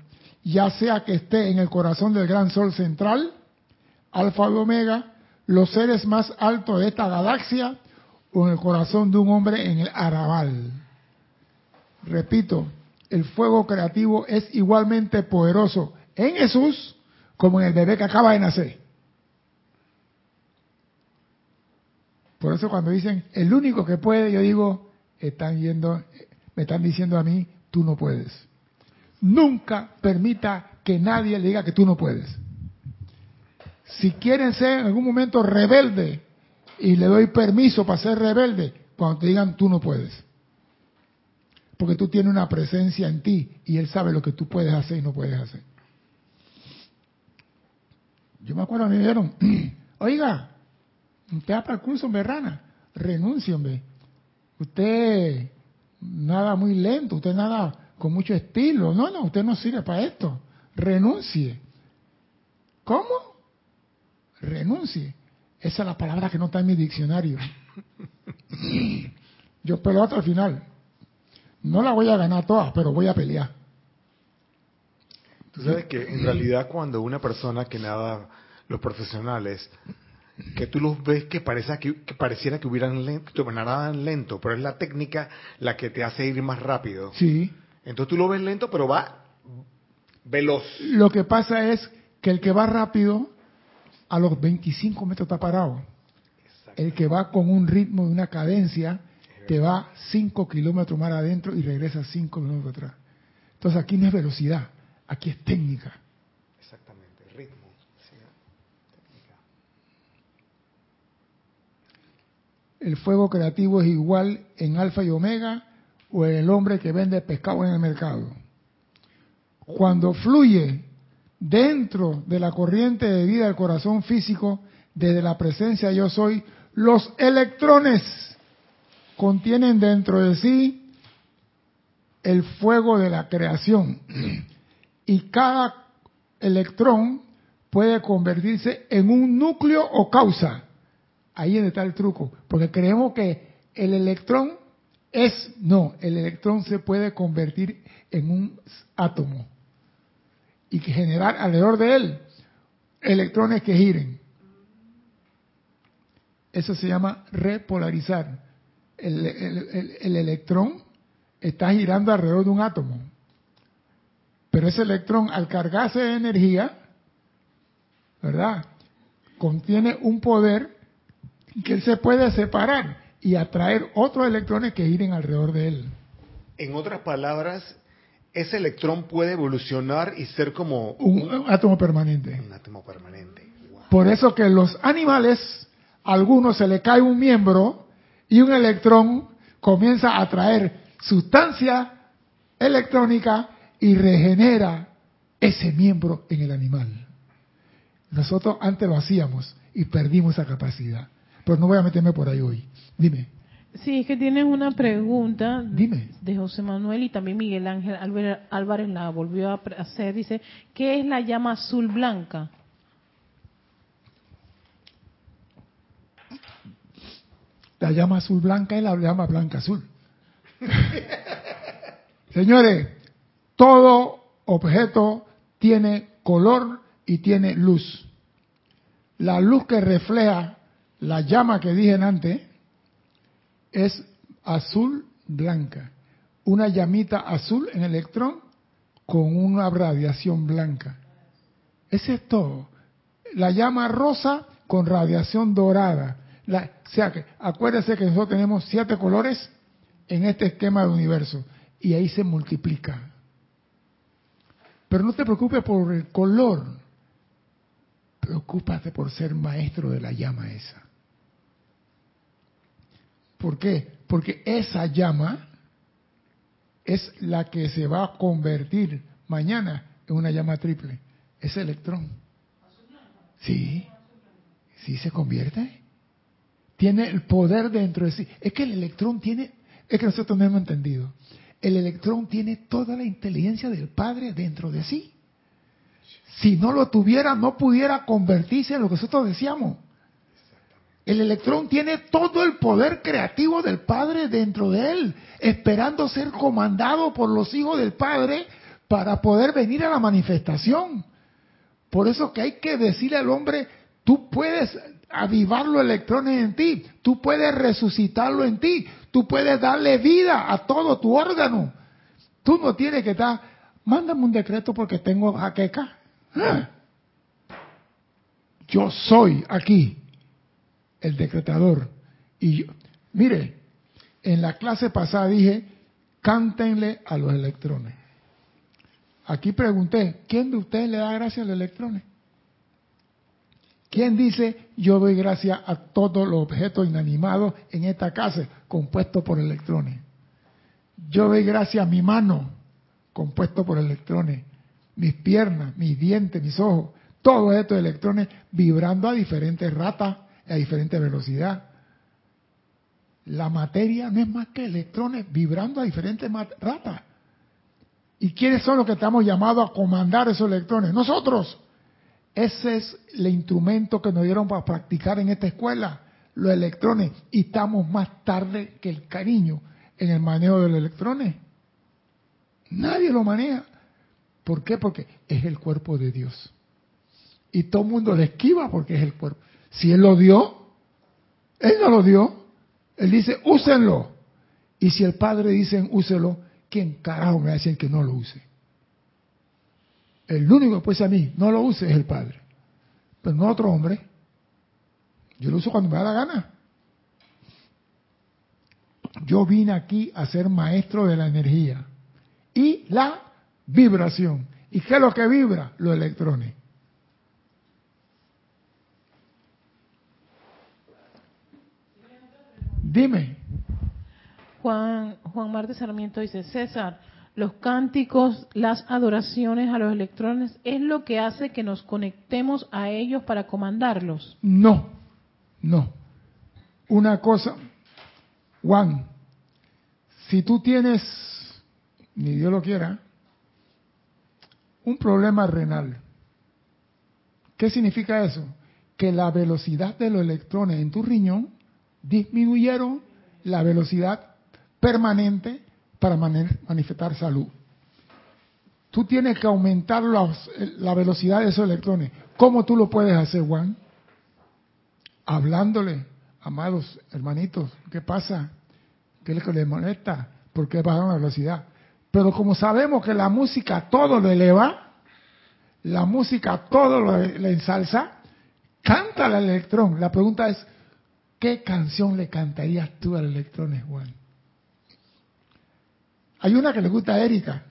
ya sea que esté en el corazón del gran sol central, alfa y omega, los seres más altos de esta galaxia, o en el corazón de un hombre en el arabal. Repito, el fuego creativo es igualmente poderoso en Jesús como en el bebé que acaba de nacer. Por eso cuando dicen el único que puede, yo digo, están yendo, me están diciendo a mí, tú no puedes. Nunca permita que nadie le diga que tú no puedes. Si quieren ser en algún momento rebelde, y le doy permiso para ser rebelde, cuando te digan tú no puedes porque tú tienes una presencia en ti y Él sabe lo que tú puedes hacer y no puedes hacer. Yo me acuerdo, me dijeron, (clears throat) oiga, usted va para el curso, hombre, rana, renuncie, hombre. Usted nada muy lento, usted nada con mucho estilo. No, no, usted no sirve para esto. Renuncie. ¿Cómo? Renuncie. Esa es la palabra que no está en mi diccionario. (laughs) Yo pero hasta al final. No la voy a ganar todas, pero voy a pelear. Tú sabes que en realidad cuando una persona que nada, los profesionales, que tú los ves que, parece que, pareciera que hubieran lento, nadaban lento, pero es la técnica la que te hace ir más rápido. Sí. Entonces tú lo ves lento, pero va veloz. Lo que pasa es que el que va rápido a los 25 metros está parado. El que va con un ritmo de una cadencia te va 5 kilómetros más adentro y regresa 5 kilómetros atrás. Entonces aquí no es velocidad, aquí es técnica. Exactamente, ritmo. El fuego creativo es igual en alfa y omega o en el hombre que vende pescado en el mercado. Cuando fluye dentro de la corriente de vida del corazón físico, desde la presencia yo soy, los electrones contienen dentro de sí el fuego de la creación. (clears throat) Y cada electrón puede convertirse en un núcleo o causa. Ahí está el truco, porque creemos que el electrón es, no, el electrón se puede convertir en un átomo y generar alrededor de él electrones que giren. Eso se llama repolarizar. El, electrón está girando alrededor de un átomo. Pero ese electrón, al cargarse de energía, ¿verdad? Contiene un poder que él se puede separar y atraer otros electrones que giren alrededor de él. En otras palabras, ese electrón puede evolucionar y ser como un, átomo permanente. Un átomo permanente. Por eso que los animales, a algunos se le cae un miembro y un electrón comienza a traer sustancia electrónica y regenera ese miembro en el animal. Nosotros antes lo hacíamos y perdimos esa capacidad. Pero no voy a meterme por ahí hoy. Dime. Sí, es que tienes una pregunta Dime. de José Manuel y también Miguel Ángel Álvarez la volvió a hacer. Dice, ¿qué es la llama azul blanca? La llama azul blanca es la llama blanca azul. (laughs) Señores, todo objeto tiene color y tiene luz. La luz que refleja la llama que dije antes es azul blanca. Una llamita azul en electrón con una radiación blanca. Ese es todo. La llama rosa con radiación dorada. O sea que acuérdese que nosotros tenemos siete colores en este esquema de universo y ahí se multiplica. Pero no te preocupes por el color, preocúpate por ser maestro de la llama esa. ¿Por qué? Porque esa llama es la que se va a convertir mañana en una llama triple. Ese electrón. Sí, sí se convierte. Tiene el poder dentro de sí. Es que el electrón tiene, es que nosotros no hemos entendido. El electrón tiene toda la inteligencia del Padre dentro de sí. Si no lo tuviera, no pudiera convertirse en lo que nosotros decíamos. El electrón tiene todo el poder creativo del Padre dentro de él, esperando ser comandado por los hijos del Padre para poder venir a la manifestación. Por eso que hay que decirle al hombre, tú puedes avivar los electrones en ti, tú puedes resucitarlo en ti, tú puedes darle vida a todo tu órgano. Tú no tienes que estar, mándame un decreto porque tengo jaqueca. ¡Ah! Yo soy aquí el decretador. Y yo, mire, en la clase pasada dije, cántenle a los electrones. Aquí pregunté, ¿quién de ustedes le da gracias a los electrones? ¿Quién dice, yo doy gracias a todos los objetos inanimados en esta casa compuestos por electrones? Yo doy gracias a mi mano, compuesto por electrones, mis piernas, mis dientes, mis ojos, todos estos electrones vibrando a diferentes ratas a diferente velocidad. La materia no es más que electrones vibrando a diferentes ratas. ¿Y quiénes son los que estamos llamados a comandar esos electrones? Nosotros. Ese es el instrumento que nos dieron para practicar en esta escuela, los electrones. Y estamos más tarde que el cariño en el manejo de los electrones. Nadie lo maneja. ¿Por qué? Porque es el cuerpo de Dios. Y todo el mundo le esquiva porque es el cuerpo. Si Él lo dio, Él no lo dio. Él dice, úsenlo. Y si el Padre dice, úselo, ¿quién carajo me va a decir que no lo use? El único que puede a mí, no lo use, es el Padre. Pero no otro hombre. Yo lo uso cuando me da la gana. Yo vine aquí a ser maestro de la energía y la vibración. ¿Y qué es lo que vibra? Los electrones. Dime. Juan, Juan Marte Sarmiento dice, César, los cánticos, las adoraciones a los electrones, ¿es lo que hace que nos conectemos a ellos para comandarlos? No, no. Una cosa, Juan, si tú tienes, ni Dios lo quiera, un problema renal, ¿qué significa eso? Que la velocidad de los electrones en tu riñón disminuyeron la velocidad permanente para manifestar salud. Tú tienes que aumentar la velocidad de esos electrones. ¿Cómo tú lo puedes hacer, Juan? Hablándole, amados hermanitos, ¿qué pasa? ¿Qué es lo que les molesta? ¿Por qué bajan la velocidad? Pero como sabemos que la música todo lo eleva, la música todo lo ensalza, canta al electrón. La pregunta es, ¿qué canción le cantarías tú al electrón, Juan? Hay una que le gusta a Erika.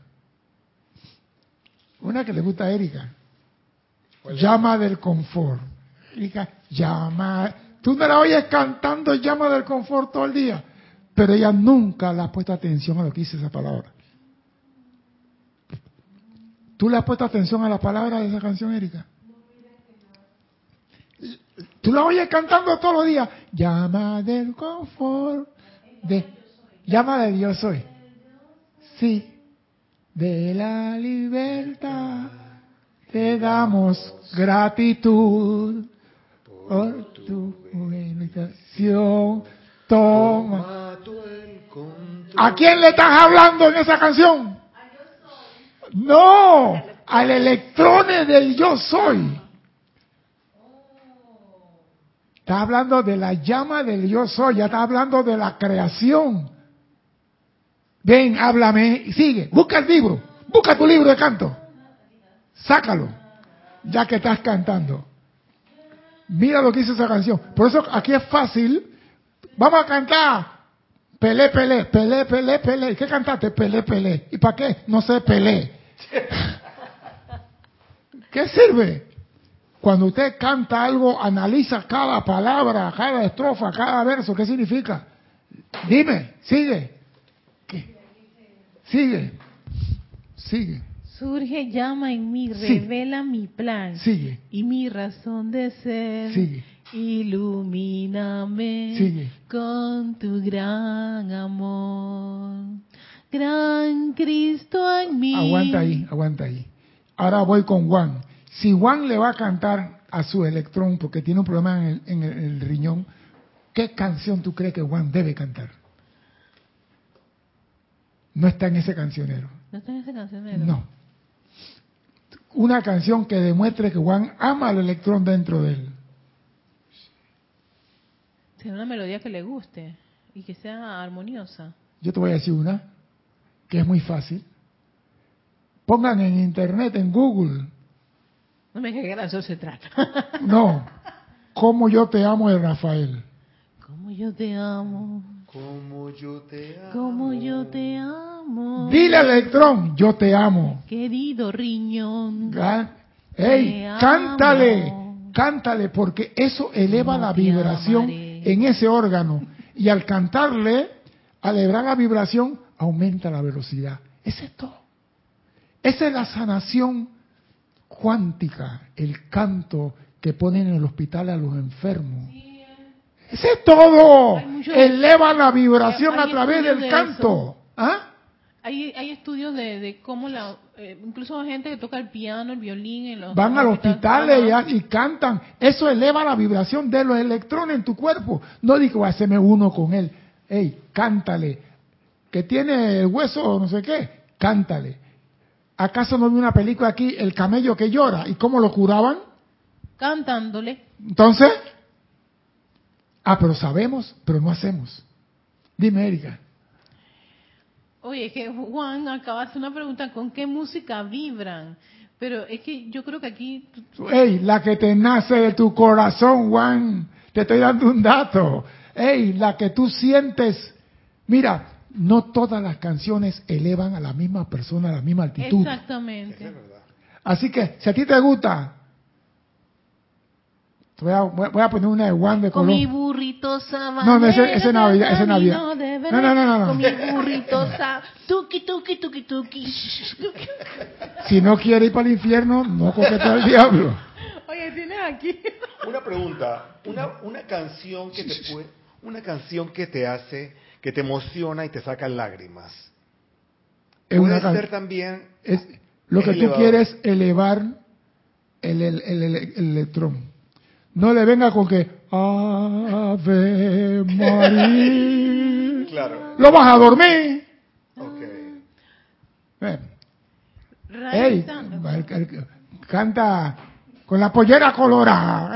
Una que le gusta a Erika. Llama del confort. Erika, llama. Tú no la oyes cantando llama del confort todo el día. Pero ella nunca le ha puesto atención a lo que dice esa palabra. ¿Tú le has puesto atención a la palabra de esa canción, Erika? Tú la oyes cantando todos los días. Llama del confort. De, llama de Dios soy. Sí, de la libertad te damos gratitud por tu meditación. Toma. ¿A quién le estás hablando en esa canción? No, al electrones del yo soy. Está hablando de la llama del yo soy, ya está hablando de la creación. Ven, háblame, sigue, busca el libro, busca tu libro de canto, sácalo, ya que estás cantando. Mira lo que dice esa canción. Por eso aquí es fácil. Vamos a cantar. Pelé, pelé, pelé, pelé, pelé. ¿Qué cantaste? Pelé, pelé. ¿Y para qué? No sé, pelé. (laughs) ¿Qué sirve? Cuando usted canta algo, analiza cada palabra, cada estrofa, cada verso. ¿Qué significa? Dime, sigue. Sigue. Sigue. Surge llama en mí, revela mi plan. Sigue. Y mi razón de ser. Sigue. Ilumíname Sigue. con tu gran amor. Gran Cristo en mí. Aguanta ahí, aguanta ahí. Ahora voy con Juan. Si Juan le va a cantar a su electrón porque tiene un problema en el, en el riñón, ¿qué canción tú crees que Juan debe cantar? No está en ese cancionero. ¿No está en ese cancionero? No. Una canción que demuestre que Juan ama al electrón dentro de él. Tiene una melodía que le guste y que sea armoniosa. Yo te voy a decir una que es muy fácil. Pongan en internet, en Google. No me digas que de eso se trata. (laughs) no. Como yo te amo de Rafael. Como yo te amo. Como yo te amo. Como yo te amo. Dile al electrón, yo te amo. Querido riñón. Ey, cántale, cántale, porque eso eleva la vibración en ese órgano. Y al cantarle, al elevar la vibración, aumenta la velocidad. Ese es todo. Esa es la sanación cuántica, el canto que ponen en el hospital a los enfermos. Ese es todo. Eleva la vibración a través del canto. ¿Ah? Hay, hay estudios de, de cómo la, eh, incluso gente que toca el piano, el violín, en los van al hospital y, y, cantan. Eso eleva la vibración de los electrones en tu cuerpo. No digo, hacerme uno con él. Ey, cántale. Que tiene el hueso, no sé qué. cántale. ¿Acaso no vi una película aquí, El camello que llora? ¿Y cómo lo curaban? Cantándole. Entonces, ah, pero sabemos, pero no hacemos. Dime, Erika. Oye, es que Juan acaba de hacer una pregunta, ¿con qué música vibran? Pero es que yo creo que aquí... Ey, la que te nace de tu corazón, Juan. Te estoy dando un dato. Ey, la que tú sientes. Mira, no todas las canciones elevan a la misma persona a la misma altitud. Exactamente. Así que, si a ti te gusta, voy a, voy a poner una de Juan de Con Colón. mi burrito sabanero. No, no, ese- ese Navidad, ese Navidad. No, no, no, no, no. Con mi burrito. Tuki, tuki, tuki, tuki. Si no quiere ir para el infierno, no coquetea al diablo. Oye, tienes aquí... Una pregunta, una, una canción que te puede, una canción que te hace, que te emociona y te saca lágrimas. Es Puede una ser también es- lo que tú quieres es elevar el, el- el- el- el electrón. No le venga con que Ave María. Claro. Lo vas a dormir. Ok. Ven. Ey, Raiza- el- el- canta con la pollera colorada.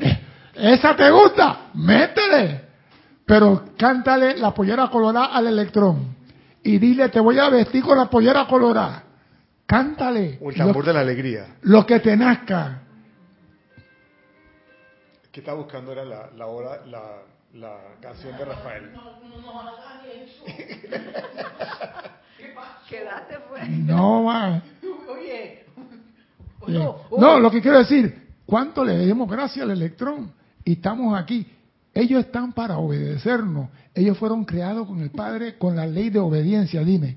¿eh? ¿Esa te gusta? Métele. Pero cántale la pollera colorada al electrón. Y dile, te voy a vestir con la pollera colorada. Cántale. O el tambor Lo, de la alegría. lo que te nazca. que estaba buscando era la, la hora, la, la canción de Rafael. Quédate pues. No, va. Oye, Bien. No, lo que quiero decir, ¿cuánto le demos gracias al electrón? Y estamos aquí. Ellos están para obedecernos. Ellos fueron creados con el Padre, con la ley de obediencia. Dime.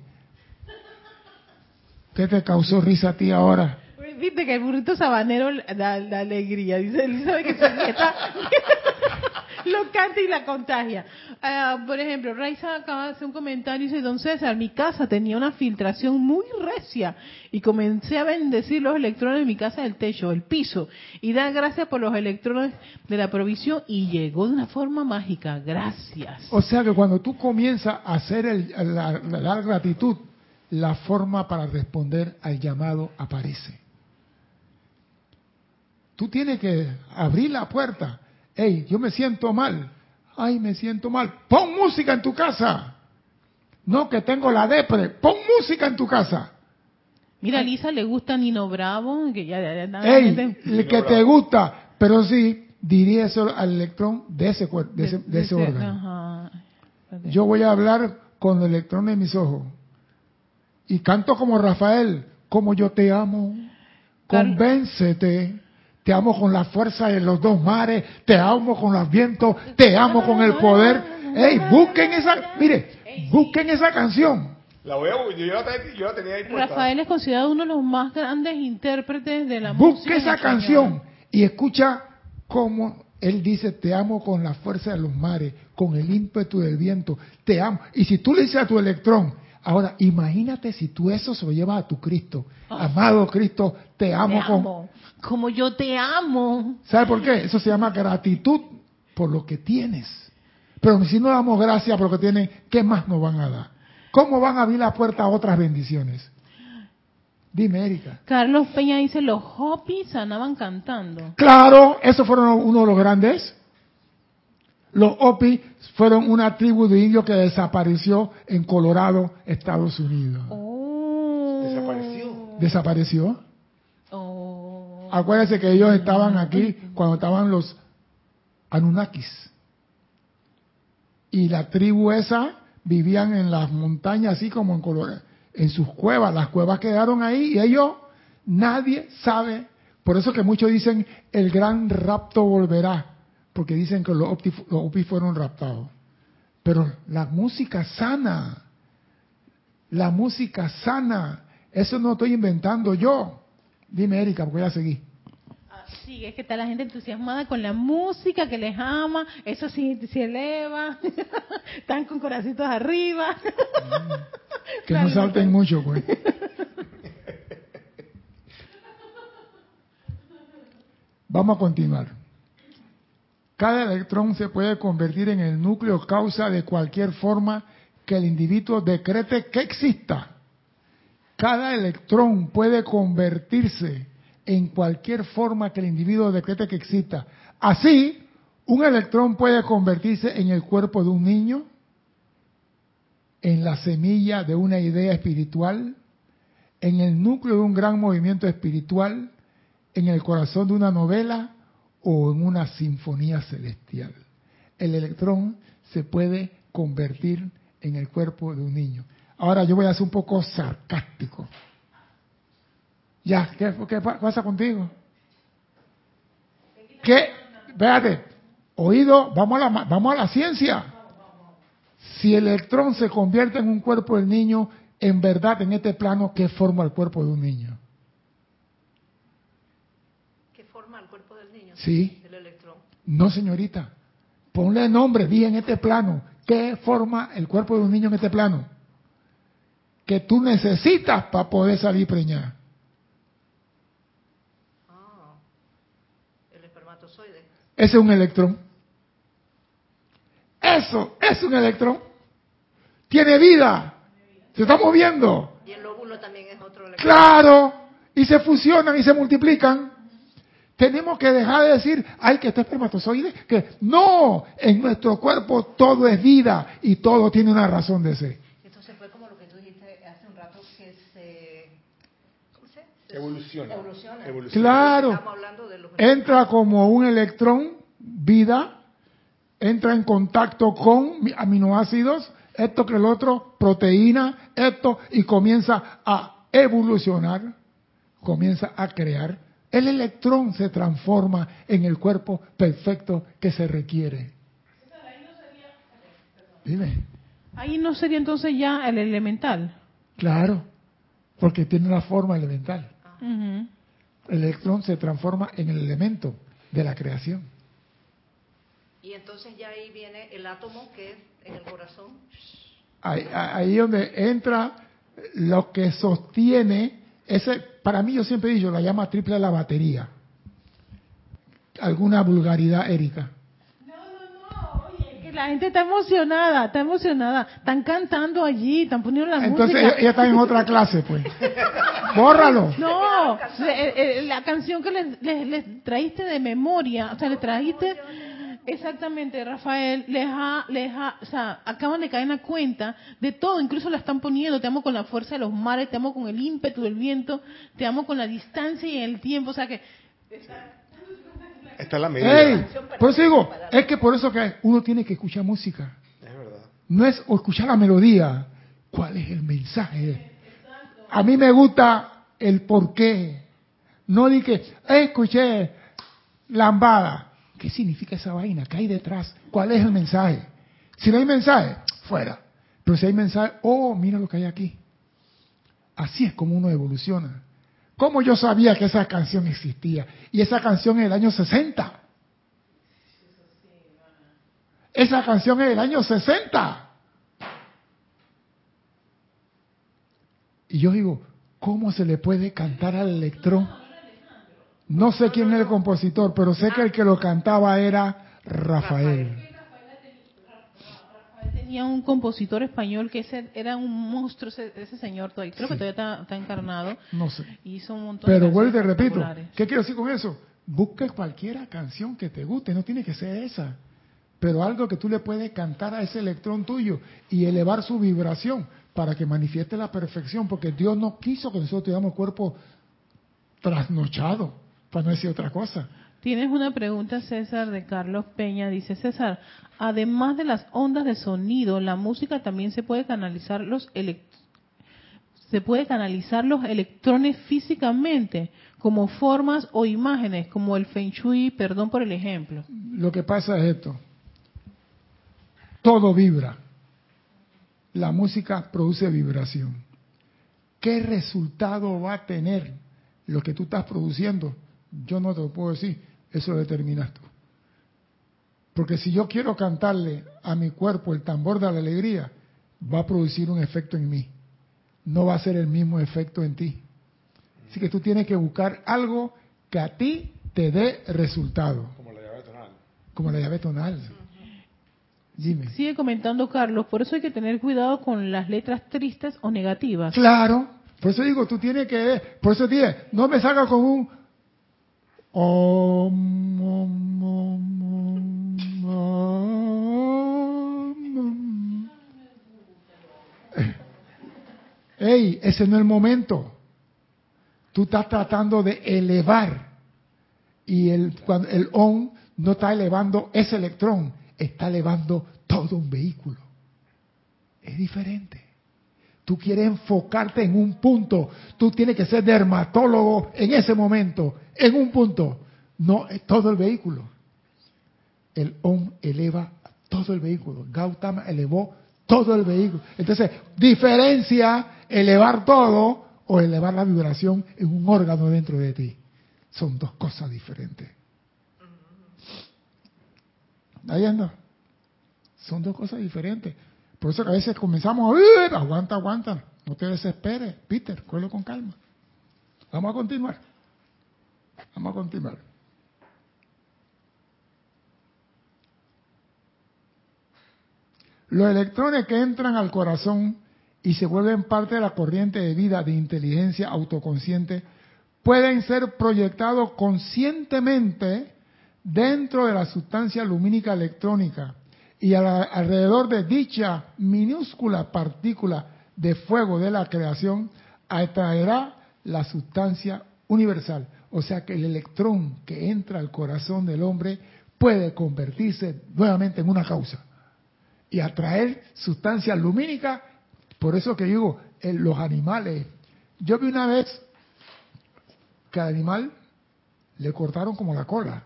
¿Qué te causó risa a ti ahora? Viste que el burrito sabanero da, alegría. Dice Elizabeth que su nieta (laughs) lo canta y la contagia. Ah, por ejemplo, Raiza acaba de hacer un comentario y dice, don César, mi casa tenía una filtración muy recia y comencé a bendecir los electrones de mi casa del techo, el piso, y dar gracias por los electrones de la provisión y llegó de una forma mágica. Gracias. O sea que cuando tú comienzas a hacer el, la, gratitud, la forma para responder al llamado aparece. Tú tienes que abrir la puerta. Hey, yo me siento mal. Ay, me siento mal. Pon música en tu casa. No que tengo la depre. Pon música en tu casa. Mira, a Lisa le gusta Nino Bravo, que ya, ya- ya- ya- Hey, gente- el que te gusta, pero sí, diríeselo al electrón de ese cuerpo, de ese, de ese órgano. Ajá. Yo voy a hablar con el electrón de mis ojos. Y canto como Rafael, como yo te amo. Convéncete. Te amo con la fuerza de los dos mares. Te amo con los vientos. Te amo con el poder. Ey, busquen esa, mire, busquen esa canción. La voy a, yo, la, yo la tenía ahí. Rafael es considerado uno de los más grandes intérpretes de la música. Busque esa canción y escucha cómo él dice, te amo con la fuerza de los mares, con el ímpetu del viento, te amo. Y si tú le dices a tu electrón, ahora imagínate si tú eso se lo llevas a tu Cristo. Amado Cristo, te amo, Te con... Como yo te amo. ¿Sabe por qué? Eso se llama gratitud por lo que tienes. Pero si no damos gracias por lo que tienen, ¿qué más nos van a dar? ¿Cómo van a abrir la puerta a otras bendiciones? Dime, Erika. Carlos Peña dice, los Hopis sanaban cantando. Claro, esos fueron uno de los grandes. Los Opi fueron una tribu de indios que desapareció en Colorado, Estados Unidos. Oh. Desapareció. Desapareció. Oh. Acuérdense que ellos estaban aquí cuando estaban los Anunnakis. Y la tribu esa vivían en las montañas así como en Colorado, en sus cuevas. Las cuevas quedaron ahí y ellos, nadie sabe. Por eso que muchos dicen el gran rapto volverá, porque dicen que los Opti, los Opis fueron raptados. Pero la música sana, la música sana, eso no estoy inventando yo. Dime, Erika, porque voy a seguir. Ah, Sí, es que está la gente entusiasmada con la música, que les ama, eso sí se eleva, (laughs) están con coracitos arriba. Que no salten mucho, pues. (laughs) Vamos a continuar. Cada electrón se puede convertir en el núcleo causa de cualquier forma que el individuo decrete que exista. cada electrón puede convertirse en cualquier forma que el individuo decrete que exista. Así, un electrón puede convertirse en el cuerpo de un niño, en la semilla de una idea espiritual, en el núcleo de un gran movimiento espiritual, en el corazón de una novela o en una sinfonía celestial. El electrón se puede convertir en el cuerpo de un niño. Ahora yo voy a ser un poco sarcástico. Ya, ¿qué, pasa contigo? ¿Qué? Véate, oído, vamos a, la, vamos a la ciencia. Si el electrón se convierte en un cuerpo del niño, en verdad en este plano, ¿qué forma el cuerpo de un niño? ¿Qué forma el cuerpo del niño? Sí. El electrón. No, señorita. Ponle nombre, di en este plano. ¿Qué forma el cuerpo de un niño en este plano? Que tú necesitas para poder salir preñada. Ah, el espermatozoide. Ese es un electrón. Eso es un electrón. Tiene vida. Se está moviendo. Y el lóbulo también es otro electrón. Claro. Y se fusionan y se multiplican. Tenemos que dejar de decir, ay, que este espermatozoide, que no, en nuestro cuerpo todo es vida y todo tiene una razón de ser. Entonces fue como lo que tú dijiste hace un rato, que se... ¿Cómo se? se Evoluciona. Evoluciona. Claro. Estamos hablando de los... Entra como un electrón, vida, entra en contacto con aminoácidos, esto que el otro, proteína, esto, y comienza a evolucionar, comienza a crear el electrón se transforma en el cuerpo perfecto que se requiere. Dime. Ahí no sería entonces ya el elemental. Claro, porque tiene una forma elemental. El electrón se transforma en el elemento de la creación. Y entonces ya ahí viene el átomo que es en el corazón. Ahí, ahí donde entra lo que sostiene ese, para mí yo siempre he dicho, la llama triple la batería. ¿Alguna vulgaridad, Erika? No, no, no, oye, que la gente está emocionada, está emocionada. Están cantando allí, están poniendo la Entonces música. ella está en otra clase, pues. (laughs) Bórralo. No, eh, eh, la canción que les, les, les traíste de memoria, o sea, le trajiste Exactamente, Rafael, les ha, les ha, o sea, acaban de caer en la cuenta de todo, incluso la están poniendo, te amo con la fuerza de los mares, te amo con el ímpetu del viento, te amo con la distancia y el tiempo, o sea que... Está la medida. Ey, por eso digo, es que por eso que uno tiene que escuchar música. Es verdad. No es escuchar la melodía, ¿cuál es el mensaje? A mí me gusta el porqué. No di que, eh, escuché lambada. ¿Qué significa esa vaina? ¿Qué hay detrás? ¿Cuál es el mensaje? Si no hay mensaje, fuera. Pero si hay mensaje, oh, mira lo que hay aquí. Así es como uno evoluciona. ¿Cómo yo sabía que esa canción existía? Y esa canción es del año 60. Esa canción es del año 60. Y yo digo, ¿cómo se le puede cantar al electrón? No sé quién es el compositor, pero sé que el que lo cantaba era Rafael. Tenía un compositor español que ese era un monstruo, ese, ese señor, todavía, creo que todavía está, está encarnado. No sé. Hizo un montón Pero vuelvo y repito. ¿qué quiero decir con eso? Busca cualquiera canción que te guste, no tiene que ser esa, pero algo que tú le puedes cantar a ese electrón tuyo y elevar su vibración para que manifieste la perfección, porque Dios no quiso que nosotros tuviéramos cuerpo trasnochado, para no decir otra cosa. Tienes una pregunta, César, de Carlos Peña. Dice, César, además de las ondas de sonido, la música también se puede canalizar los se puede canalizar los electrones físicamente como formas o imágenes, como el Feng Shui, perdón por el ejemplo. Lo que pasa es esto, todo vibra, la música produce vibración. ¿Qué resultado va a tener lo que tú estás produciendo? Yo no te lo puedo decir, eso lo determinas tú. Porque si yo quiero cantarle a mi cuerpo el tambor de la alegría, va a producir un efecto en mí. No va a ser el mismo efecto en ti. Así que tú tienes que buscar algo que a ti te dé resultado, Como la llave tonal. como la llave tonal. Dime. Sigue comentando Carlos, por eso hay que tener cuidado con las letras tristes o negativas. Claro, Por eso digo, tú tienes que, por eso dije, no me salga con un om, om, om, om. Ey, ese no es el momento. Tú estás tratando de elevar y el, cuando el on no está elevando ese electrón, está elevando todo un vehículo. Es diferente. Tú quieres enfocarte en un punto. Tú tienes que ser dermatólogo en ese momento, en un punto. No todo el vehículo. El OM eleva todo el vehículo. Gautama elevó todo el vehículo. Entonces, diferencia elevar todo o elevar la vibración en un órgano dentro de ti. Son dos cosas diferentes. ¿Ahí anda? Son dos cosas diferentes. Por eso que a veces comenzamos a... Aguanta, aguanta. No te desesperes. Peter, cuelo con calma. Vamos a continuar. Vamos a continuar. Los electrones que entran al corazón y se vuelven parte de la corriente de vida de inteligencia autoconsciente pueden ser proyectados conscientemente dentro de la sustancia lumínica electrónica y alrededor de dicha minúscula partícula de fuego de la creación atraerá la sustancia universal. O sea que el electrón que entra al corazón del hombre puede convertirse nuevamente en una causa y atraer sustancia lumínica. Por eso que digo, los animales, yo vi una vez que al animal le cortaron como la cola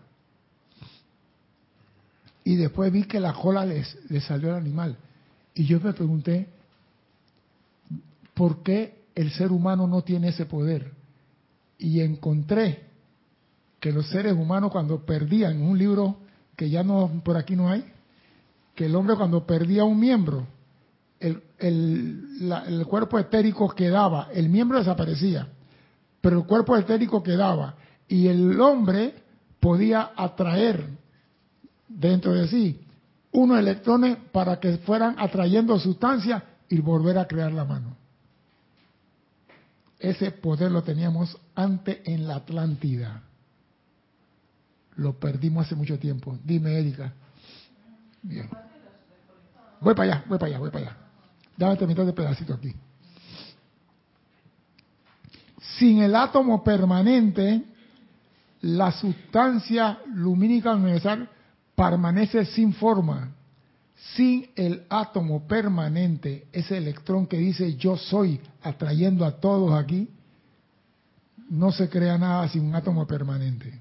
y después vi que la cola le salió al animal. Y yo me pregunté, ¿por qué el ser humano no tiene ese poder? Y encontré que los seres humanos cuando perdían un libro que ya no por aquí no hay, que el hombre cuando perdía un miembro, el, el cuerpo etérico quedaba, el miembro desaparecía, pero el cuerpo etérico quedaba y el hombre podía atraer dentro de sí unos electrones para que fueran atrayendo sustancias y volver a crear la mano. Ese poder lo teníamos antes en la Atlántida. Lo perdimos hace mucho tiempo. Dime, Erika. Bien. Voy para allá, voy para allá, voy para allá. Dame terminar de pedacito aquí. Sin el átomo permanente, la sustancia lumínica universal permanece sin forma, sin el átomo permanente, ese electrón que dice yo soy, atrayendo a todos aquí, no se crea nada sin un átomo permanente.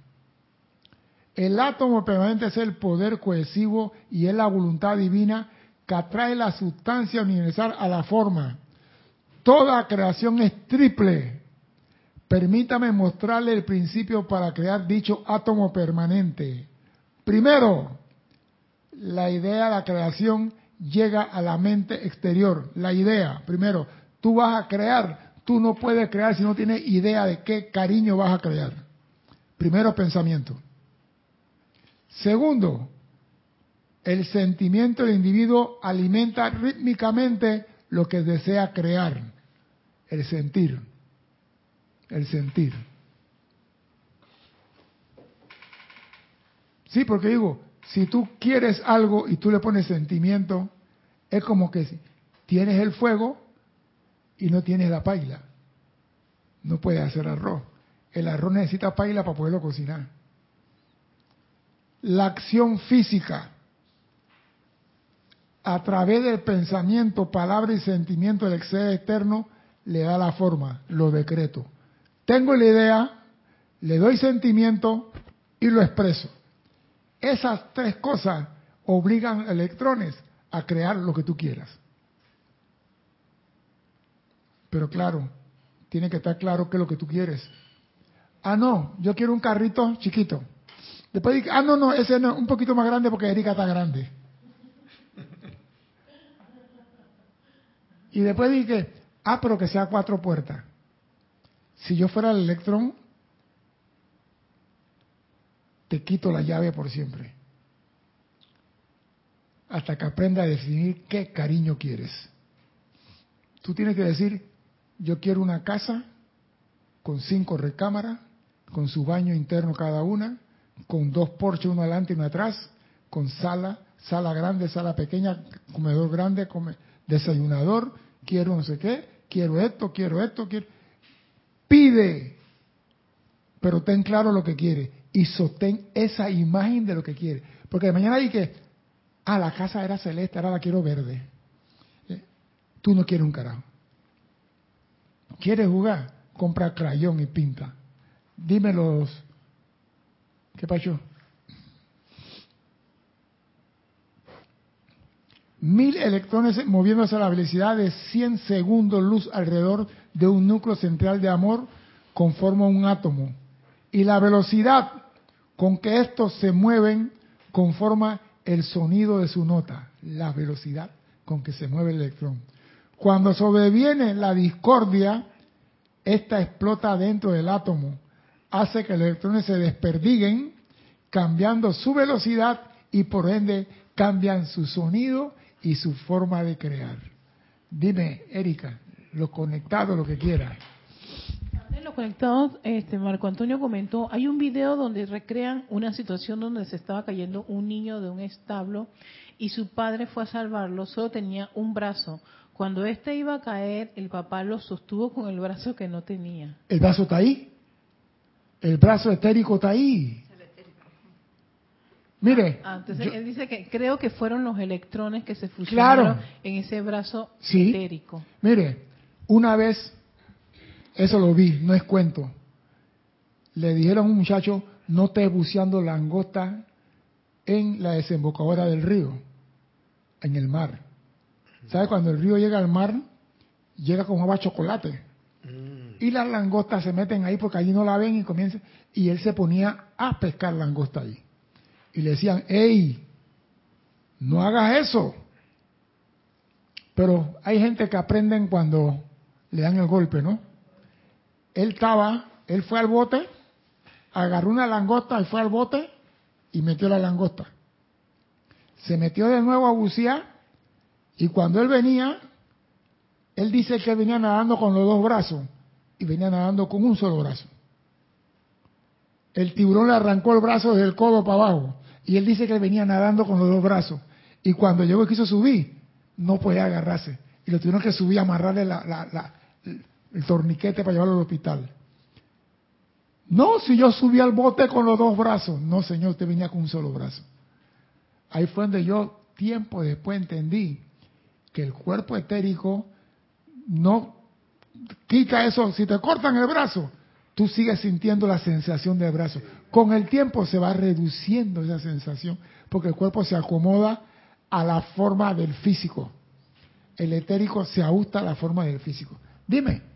El átomo permanente es el poder cohesivo y es la voluntad divina que atrae la sustancia universal a la forma. Toda creación es triple. Permítame mostrarle el principio para crear dicho átomo permanente. Primero, la idea de la creación llega a la mente exterior. La idea, primero, tú vas a crear, tú no puedes crear si no tienes idea de qué cariño vas a crear. Primero, pensamiento. Segundo, el sentimiento del individuo alimenta rítmicamente lo que desea crear. El sentir. El sentir. Sí, porque digo, si tú quieres algo y tú le pones sentimiento, es como que tienes el fuego y no tienes la paila. No puedes hacer arroz. El arroz necesita paila para poderlo cocinar. La acción física a través del pensamiento, palabra y sentimiento del ser externo le da la forma, lo decreto. Tengo la idea, le doy sentimiento y lo expreso. Esas tres cosas obligan electrones a crear lo que tú quieras. Pero claro, tiene que estar claro qué es lo que tú quieres. Ah, no, yo quiero un carrito chiquito. Después dije, ah, no, no, ese no, un poquito más grande porque Erika está grande. Y después dije, ah, pero que sea cuatro puertas. Si yo fuera el electrón, te quito la llave por siempre. Hasta que aprenda a definir qué cariño quieres. Tú tienes que decir, yo quiero una casa con cinco recámaras, con su baño interno cada una, con dos porches, uno adelante y uno atrás, con sala, sala grande, sala pequeña, comedor grande, desayunador, quiero no sé qué, quiero esto, quiero esto, quiero... Pide, pero ten claro lo que quiere y sostén esa imagen de lo que quiere. Porque de mañana hay que, ah, la casa era celeste, ahora la quiero verde. Eh, tú no quieres un carajo. ¿Quieres jugar? Compra crayón y pinta. Dime los... ¿Qué pasó? Mil electrones moviéndose a la velocidad de 100 segundos luz alrededor de un núcleo central de amor conforma un átomo. Y la velocidad con que estos se mueven conforma el sonido de su nota, la velocidad con que se mueve el electrón. Cuando sobreviene la discordia, esta explota dentro del átomo, hace que los electrones se desperdiguen, cambiando su velocidad y por ende cambian su sonido y su forma de crear. Dime, Erika, lo conectado, lo que quieras. Los conectados, este, Marco Antonio comentó, hay un video donde recrean una situación donde se estaba cayendo un niño de un establo y su padre fue a salvarlo, solo tenía un brazo. Cuando éste iba a caer, el papá lo sostuvo con el brazo que no tenía. ¿El brazo está ahí? El brazo etérico está ahí. Mire. Ah, entonces él dice que creo que fueron los electrones que se fusionaron en ese brazo etérico. Mire, una vez, eso lo vi, no es cuento. Le dijeron a un muchacho, no estés buceando langosta en la desembocadura del río, en el mar. ¿Sabe cuando el río llega al mar? Llega con agua chocolate. Mm. Y las langostas se meten ahí porque allí no la ven y comienza. Y él se ponía a pescar langosta ahí. Y le decían, hey, no hagas eso. Pero hay gente que aprenden cuando le dan el golpe, ¿no? Él estaba, él fue al bote, agarró una langosta y fue al bote y metió la langosta. Se metió de nuevo a bucear y cuando él venía, él dice que venía nadando con los dos brazos y venía nadando con un solo brazo. El tiburón le arrancó el brazo desde el codo para abajo y él dice que venía nadando con los dos brazos. Y cuando llegó y quiso subir, no podía agarrarse. Y lo tuvieron que subir, amarrarle el torniquete para llevarlo al hospital. No, si yo subí al bote con los dos brazos. No, señor, usted venía con un solo brazo. Ahí fue donde yo, tiempo después, entendí que el cuerpo etérico no quita eso. Si te cortan el brazo, tú sigues sintiendo la sensación del brazo. Con el tiempo se va reduciendo esa sensación porque el cuerpo se acomoda a la forma del físico. El etérico se ajusta a la forma del físico. Dime.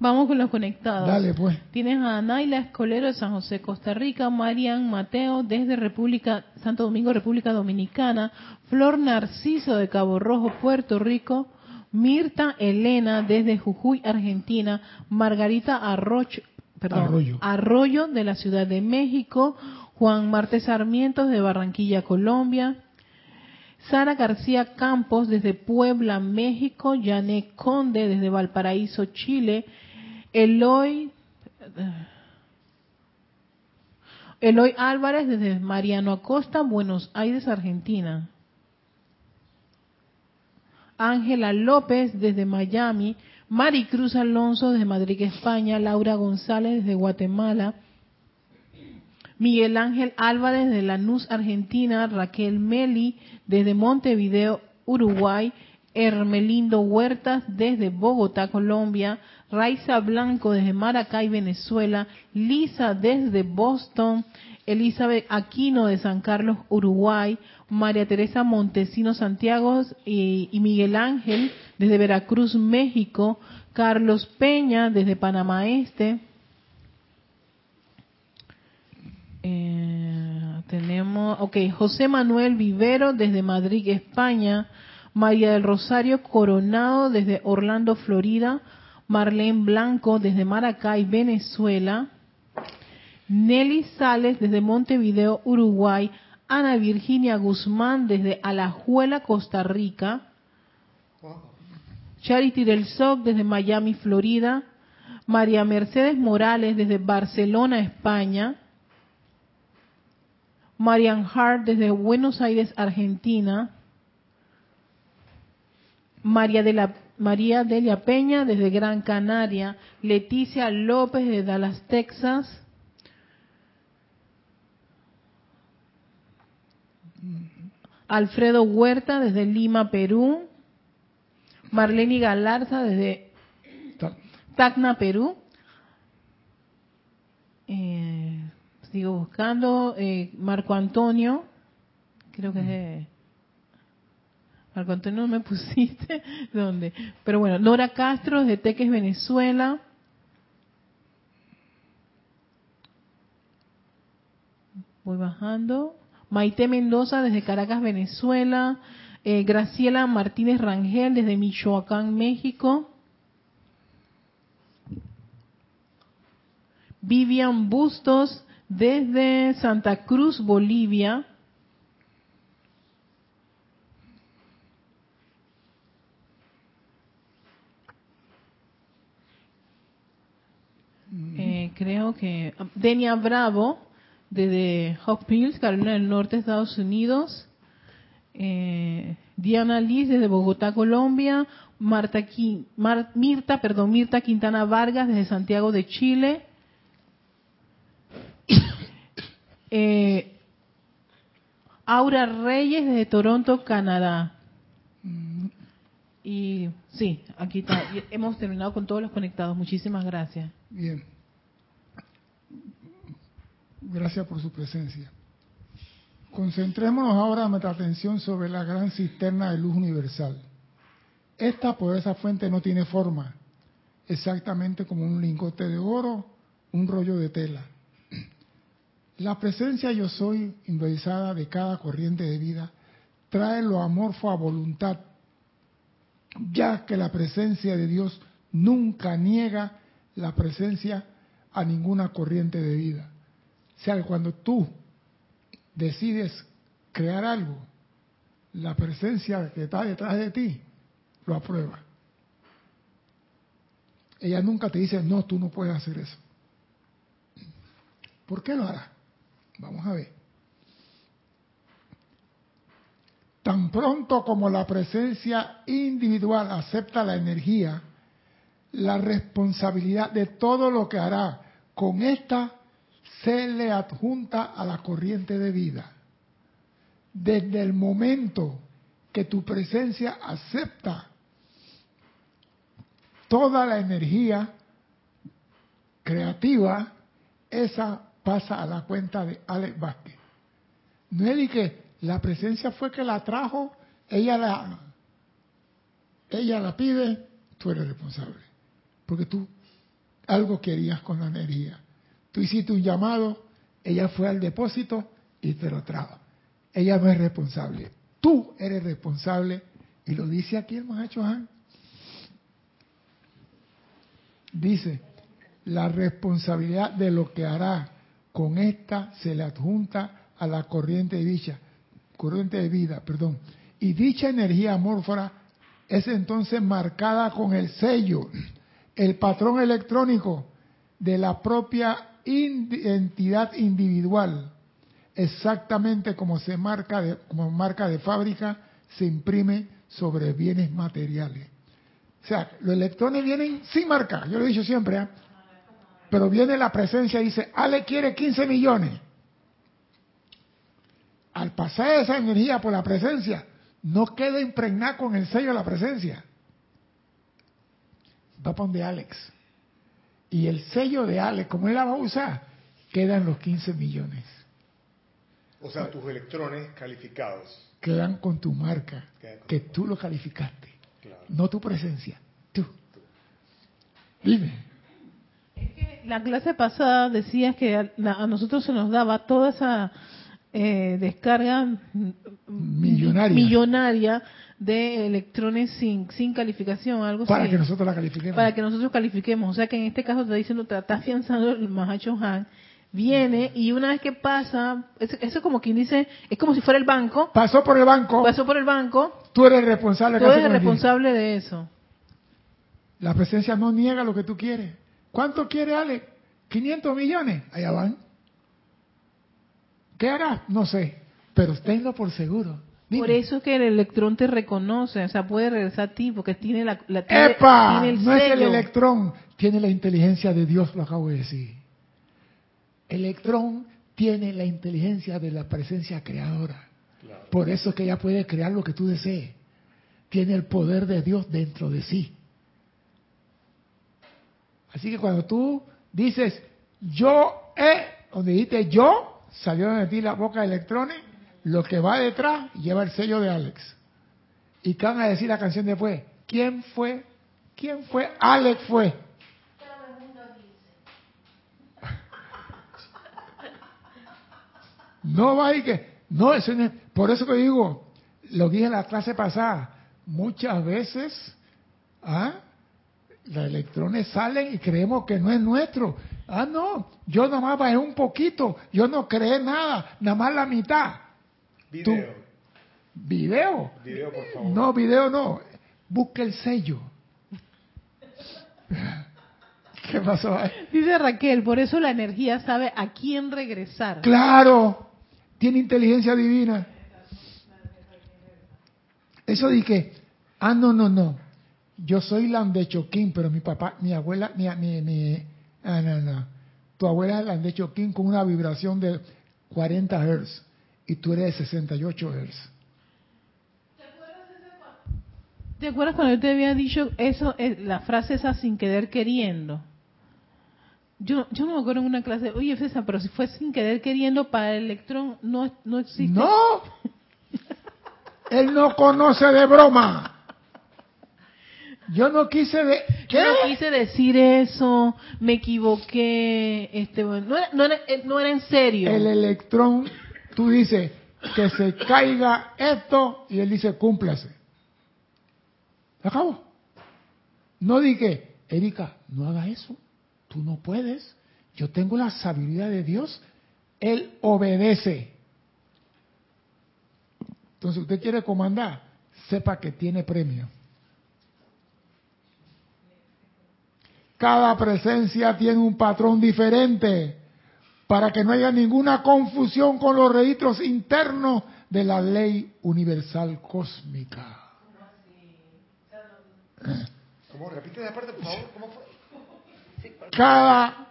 Vamos con los conectados. Dale, pues. Tienes a Naila Escolero de San José, Costa Rica, Marian Mateo desde República Santo Domingo, República Dominicana, Flor Narciso de Cabo Rojo, Puerto Rico, Mirta Elena desde Jujuy, Argentina, Margarita Arroyo, perdón, Arroyo de la Ciudad de México, Juan Martes Sarmientos de Barranquilla, Colombia, Sara García Campos desde Puebla, México, Janet Conde desde Valparaíso, Chile, Eloy, Eloy Álvarez desde Mariano Acosta, Buenos Aires, Argentina. Ángela López desde Miami, Maricruz Alonso desde Madrid, España, Laura González desde Guatemala, Miguel Ángel Álvarez de Lanús, Argentina, Raquel Meli desde Montevideo, Uruguay, Hermelindo Huertas desde Bogotá, Colombia, Raiza Blanco desde Maracay, Venezuela, Lisa desde Boston, Elizabeth Aquino de San Carlos, Uruguay, María Teresa Montesino Santiago y, Miguel Ángel desde Veracruz, México, Carlos Peña desde Panamá Este. Eh, tenemos, ok, José Manuel Vivero desde Madrid, España, María del Rosario Coronado desde Orlando, Florida, Marlene Blanco desde Maracay, Venezuela, Nelly Sales desde Montevideo, Uruguay, Ana Virginia Guzmán desde Alajuela, Costa Rica, Charity del SOC desde Miami, Florida. María Mercedes Morales desde Barcelona, España. Marian Hart desde Buenos Aires, Argentina. María de la María Delia Peña desde Gran Canaria, Leticia López de Dallas, Texas, Alfredo Huerta desde Lima, Perú, Marlene Galarza desde Tacna, Perú. Eh, sigo buscando eh, Marco Antonio, creo que es de Marco Antonio no me (laughs) pusiste dónde. Pero bueno, Nora Castro desde Teques, Venezuela. Voy bajando. Maite Mendoza desde Caracas, Venezuela. Eh, Graciela Martínez Rangel desde Michoacán, México. Vivian Bustos desde Santa Cruz, Bolivia. Eh, creo que Denia Bravo desde Hills, Carolina del Norte, Estados Unidos. Eh, Diana Liz desde Bogotá, Colombia. Marta, Mirta, perdón, Mirta Quintana Vargas desde Santiago de Chile. (coughs) Eh, Aura Reyes desde Toronto, Canadá. Y sí, aquí está. Hemos terminado con todos los conectados. Muchísimas gracias. Bien. Gracias por su presencia. Concentrémonos ahora nuestra atención sobre la gran cisterna de luz universal. Esta poderosa fuente no tiene forma, exactamente como un lingote de oro, un rollo de tela. La presencia yo soy individualizada de cada corriente de vida trae lo amorfo a voluntad, ya que la presencia de Dios nunca niega la presencia a ninguna corriente de vida. Sea, cuando tú decides crear algo, la presencia que está detrás de ti lo aprueba. Ella nunca te dice, no, tú no puedes hacer eso. ¿Por qué lo hará? Vamos a ver. Tan pronto como la presencia individual acepta la energía, la responsabilidad de todo lo que hará con esta se le adjunta a la corriente de vida. Desde el momento que tu presencia acepta toda la energía creativa, esa pasa a la cuenta de Alex Vázquez. No es que la presencia fue que la trajo, ella la, ella la pide, tú eres responsable. Porque tú algo querías con la energía. Tú hiciste un llamado, ella fue al depósito y te lo trajo. Ella no es responsable. Tú eres responsable y lo dice aquí el Mahacho Han. Dice, la responsabilidad de lo que hará con esta se le adjunta a la corriente de dicha, corriente de vida, perdón. Y dicha energía amorfora es entonces marcada con el sello, el patrón electrónico de la propia identidad individual, exactamente como se marca de, como marca de fábrica, se imprime sobre bienes materiales. O sea, los electrones vienen sin marca, yo lo he dicho siempre, ¿eh? pero viene la presencia y dice, Ale quiere 15 millones. Al pasar esa energía por la presencia, no queda impregnada con el sello de la presencia. Va para donde Alex. Y el sello de Alex, como él la va a usar, quedan los 15 millones. O sea, tus electrones calificados. Quedan con tu marca, que tú lo calificaste. No tu presencia, tú. Dime. Es que la clase pasada decías que a, nosotros se nos daba toda esa eh, descarga millonaria. millonaria de electrones sin, sin calificación, algo Para que nosotros la califiquemos. Para que nosotros califiquemos. O sea que en este caso está diciendo, está afianzando el Mahacho Han, viene y una vez que pasa, eso es como quien dice, es como si fuera el banco. Pasó por el banco. Pasó por el banco. Tú eres responsable. Tú eres responsable de eso. La presencia no niega lo que tú quieres. ¿Cuánto quiere Ale? 500 millones. Allá van. ¿Qué hará? No sé. Pero tenlo por seguro. Dime. Por eso es que el electrón te reconoce, o sea, puede regresar a ti porque tiene la, la tiene, ¡Epa! tiene el no es el electrón, tiene la inteligencia de Dios, lo acabo de decir. Electrón tiene la inteligencia de la presencia creadora. Por eso es que ella puede crear lo que tú desees. Tiene el poder de Dios dentro de sí. Así que cuando tú dices, yo he, donde dijiste yo, salió de ti la boca de electrones, lo que va detrás lleva el sello de Alex. ¿Y qué van a decir la canción después? ¿Quién fue? ¿Quién fue? Alex fue. (laughs) No va y que, no, eso es- por eso que digo, lo dije en la clase pasada, muchas veces, ¿ah? Los electrones salen y creemos que no es nuestro. Ah, no, yo nomás bajé un poquito, yo no creé nada, nada más la mitad. Video. ¿Video? Video, por favor. No, video no. Busca el sello. (laughs) ¿Qué pasó ahí? Dice Raquel, por eso la energía sabe a quién regresar. Claro, tiene inteligencia divina. Eso que, ah, no, no, no. Yo soy Landechoquín, pero mi papá, mi abuela, mi, mi, mi, ah, no, no. Tu abuela es Landechoquín con una vibración de 40 Hz y tú eres de 68 Hz. ¿Te acuerdas cuando yo te había dicho eso, eh, la frase esa sin querer queriendo? Yo, yo no me acuerdo en una clase, oye César, pero si fue sin querer queriendo para el electrón, no, no existe. No, (laughs) él no conoce de broma. Yo no quise de... Yo no quise decir eso, me equivoqué, este, bueno, no, era, no, era, eh, no era en serio. El electrón, tú dices que se caiga esto y él dice cúmplase. ¿Se acabó? No dije, Erika, no haga eso. Tú no puedes. Yo tengo la sabiduría de Dios. Él obedece. Entonces, usted quiere comandar, sepa que tiene premio. Cada presencia tiene un patrón diferente para que no haya ninguna confusión con los registros internos de la ley universal cósmica. ¿Cómo? Repite esa parte, por favor. ¿Cómo fue? Cada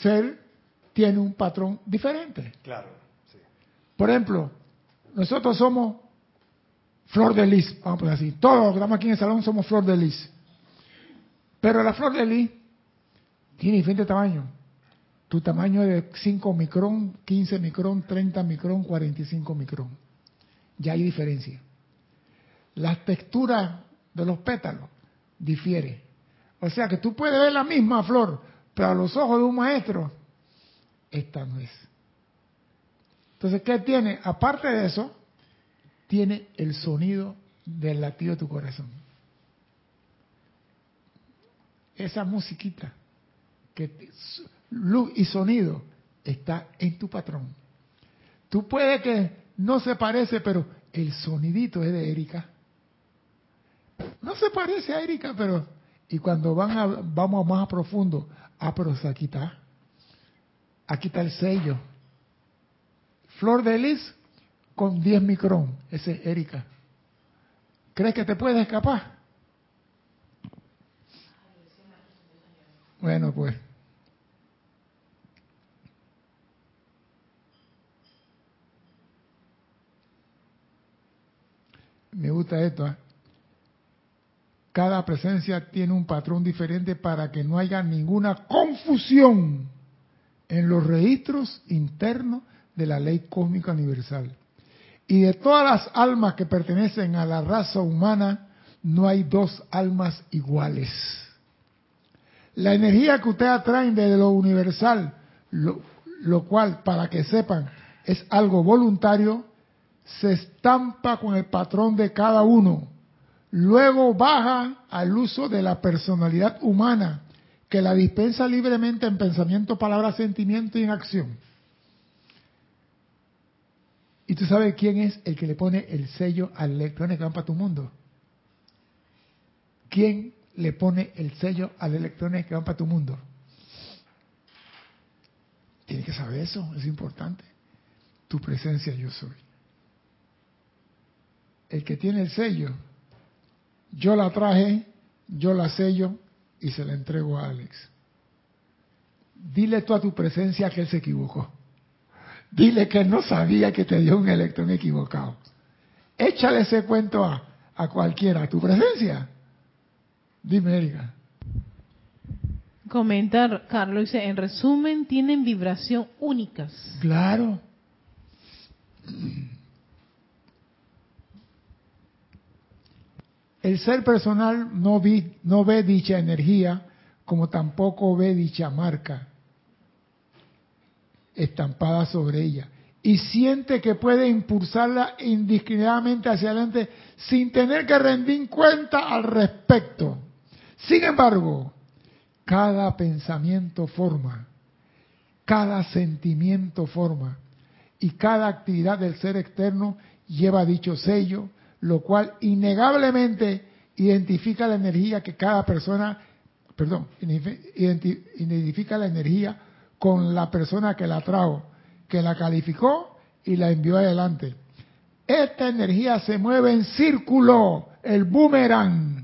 ser tiene un patrón diferente. Claro, sí. Por ejemplo, nosotros somos flor de lis, vamos a poner así. Todos los que estamos aquí en el salón somos flor de lis. Pero la flor de lis tiene diferente tamaño. Tu tamaño es de 5 micrón, 15 micrón, 30 micrón, 45 micrón. Ya hay diferencia. La textura de los pétalos difiere. O sea que tú puedes ver la misma flor, pero a los ojos de un maestro, esta no es. Entonces, ¿qué tiene? Aparte de eso, tiene el sonido del latido de tu corazón. Esa musiquita, que luz y sonido, está en tu patrón. Tú puedes que no se parece, pero el sonidito es de Erika. No se parece a Erika, pero... Y cuando van a, vamos más a profundo, ah, pero aquí está. Aquí está el sello. Flor de lis con 10 micrón. Ese es Erika. ¿Crees que te puedes escapar? Bueno, pues. Me gusta esto. ¿eh? Cada presencia tiene un patrón diferente para que no haya ninguna confusión en los registros internos de la ley cósmica universal. Y de todas las almas que pertenecen a la raza humana, no hay dos almas iguales. La energía que ustedes atraen desde lo universal, lo, cual, para que sepan, es algo voluntario, se estampa con el patrón de cada uno. Luego baja al uso de la personalidad humana, que la dispensa libremente en pensamiento, palabra, sentimiento y en acción. ¿Y tú sabes quién es el que le pone el sello al electrón que van para tu mundo? ¿quién le pone el sello a los electrones que van para tu mundo? Tienes que saber eso, es importante. Tu presencia yo soy. El que tiene el sello, yo la traje, yo la sello y se la entrego a Alex. Dile tú a tu presencia que él se equivocó. Dile que no sabía que te dio un electrón equivocado. Échale ese cuento a, a cualquiera, a tu presencia. Dime, Erika. Comentar, Carlos dice, en resumen, tienen vibración únicas. Claro. El ser personal no, vi, no ve dicha energía como tampoco ve dicha marca estampada sobre ella y siente que puede impulsarla indiscriminadamente hacia adelante sin tener que rendir cuenta al respecto. Sin embargo, cada pensamiento forma, cada sentimiento forma y cada actividad del ser externo lleva dicho sello, lo cual innegablemente identifica la energía que cada persona, perdón, identifica la energía con la persona que la trajo, que la calificó y la envió adelante. Esta energía se mueve en círculo, el boomerang,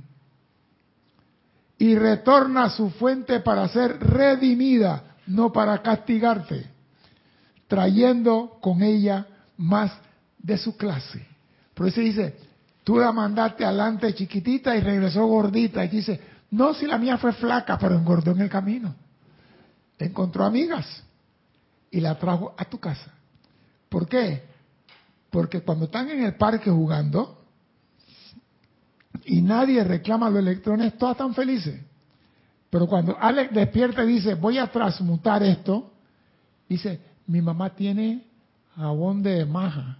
y retorna a su fuente para ser redimida, no para castigarte, trayendo con ella más de su clase. Por eso dice, tú la mandaste adelante chiquitita y regresó gordita. Y dice, no, si la mía fue flaca, pero engordó en el camino. Encontró amigas y la trajo a tu casa. ¿Por qué? Porque cuando están en el parque jugando, y nadie reclama los electrones, todas están felices. Pero cuando Alex despierta y dice, voy a transmutar esto, dice, mi mamá tiene jabón de maja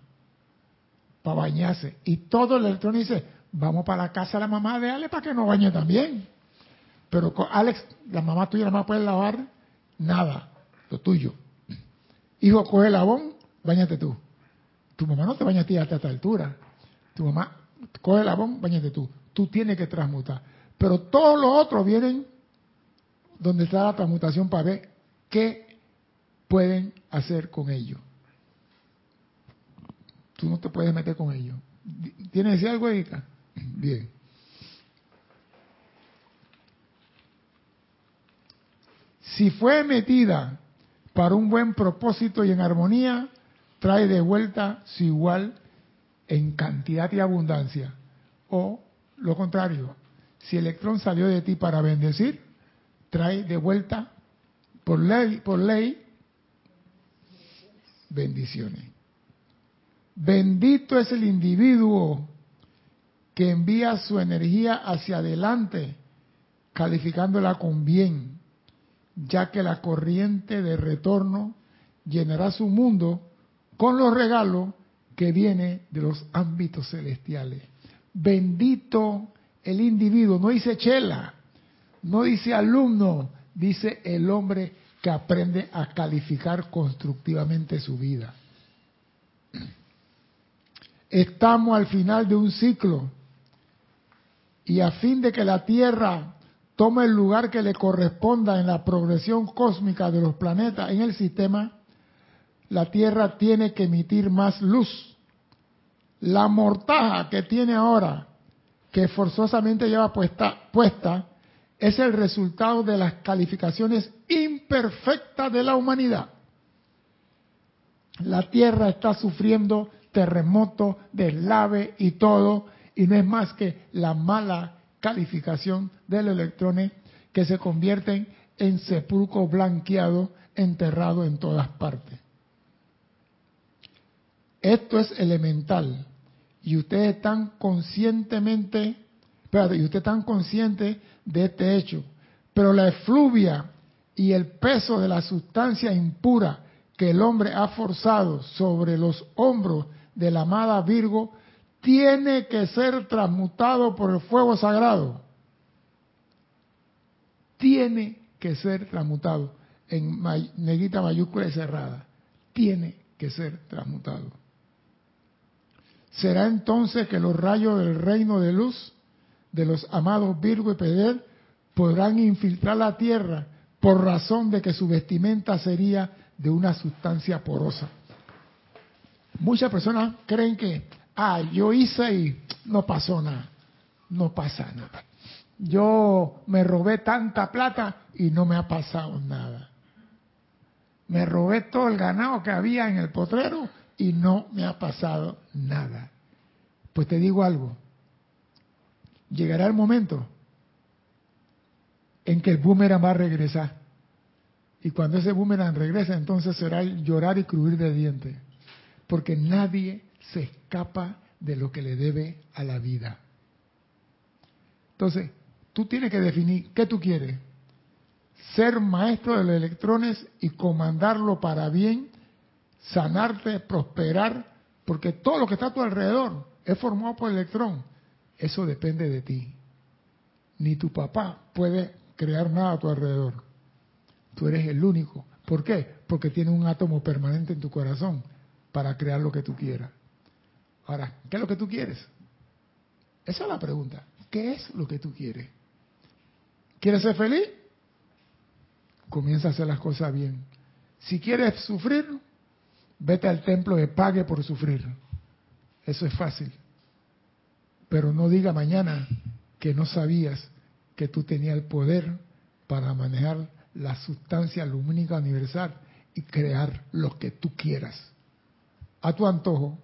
para bañarse. Y todo el electrón dice, vamos para la casa de la mamá de Alex para que nos bañe también. Pero con Alex, la mamá tuya no puede lavar nada, lo tuyo. Hijo, coge el jabón, bañate tú. Tu mamá no te baña a ti hasta esta altura. Tu mamá coge el jabón, bañate tú. Tú tienes que transmutar. Pero todos los otros vienen donde está la transmutación para ver qué pueden hacer con ello. Tú no te puedes meter con ello. ¿Tienes que decir algo, Erika? (clears throat) Bien. Si fue metida para un buen propósito y en armonía, trae de vuelta su igual en cantidad y abundancia. O lo contrario, si el electrón salió de ti para bendecir, trae de vuelta por ley, por ley bendiciones. Bendito es el individuo que envía su energía hacia adelante, calificándola con bien, ya que la corriente de retorno llenará su mundo con los regalos que viene de los ámbitos celestiales. Bendito el individuo, no dice chela, no dice alumno, dice el hombre que aprende a calificar constructivamente su vida. Estamos al final de un ciclo y a fin de que la Tierra tome el lugar que le corresponda en la progresión cósmica de los planetas en el sistema, la Tierra tiene que emitir más luz la mortaja que tiene ahora, que forzosamente lleva puesta, puesta, es el resultado de las calificaciones imperfectas de la humanidad. La Tierra está sufriendo terremoto, deslave y todo, y no es más que la mala calificación de los electrones que se convierten en sepulcro blanqueado, enterrado en todas partes. Esto es elemental y ustedes están conscientemente, espérate, y ustedes están conscientes de este hecho, pero la efluvia y el peso de la sustancia impura que el hombre ha forzado sobre los hombros de la amada Virgo tiene que ser transmutado por el fuego sagrado. Tiene que ser transmutado en negrita mayúscula y cerrada. Tiene que ser transmutado. Será entonces que los rayos del reino de luz de los amados Virgo y Pedel podrán infiltrar la tierra por razón de que su vestimenta sería de una sustancia porosa. Muchas personas creen que, ah, yo hice y no pasó nada. No pasa nada. Yo me robé tanta plata y no me ha pasado nada. Me robé todo el ganado que había en el potrero y no me ha pasado nada. Pues te digo algo, llegará el momento en que el boomerang va a regresar. Y cuando ese boomerang regrese, entonces será llorar y crujir de dientes. Porque nadie se escapa de lo que le debe a la vida. Entonces, tú tienes que definir qué tú quieres. Ser maestro de los electrones y comandarlo para bien, sanarte, prosperar, porque todo lo que está a tu alrededor es formado por el electrón. Eso depende de ti. Ni tu papá puede crear nada a tu alrededor. Tú eres el único. ¿Por qué? Porque tiene un átomo permanente en tu corazón para crear lo que tú quieras. Ahora, ¿qué es lo que tú quieres? Esa es la pregunta. ¿Qué es lo que tú quieres? ¿Quieres ser feliz? Comienza a hacer las cosas bien. Si quieres sufrir, vete al templo y pague por sufrir. Eso es fácil. Pero no diga mañana que no sabías que tú tenías el poder para manejar la sustancia lumínica universal y crear lo que tú quieras. A tu antojo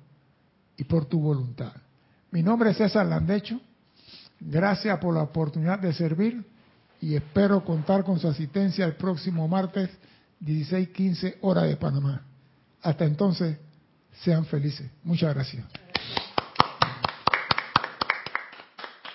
y por tu voluntad. Mi nombre es César Landecho. Gracias por la oportunidad de servir y espero contar con su asistencia el próximo martes 16:15 hora de Panamá. Hasta entonces, sean felices. Muchas gracias.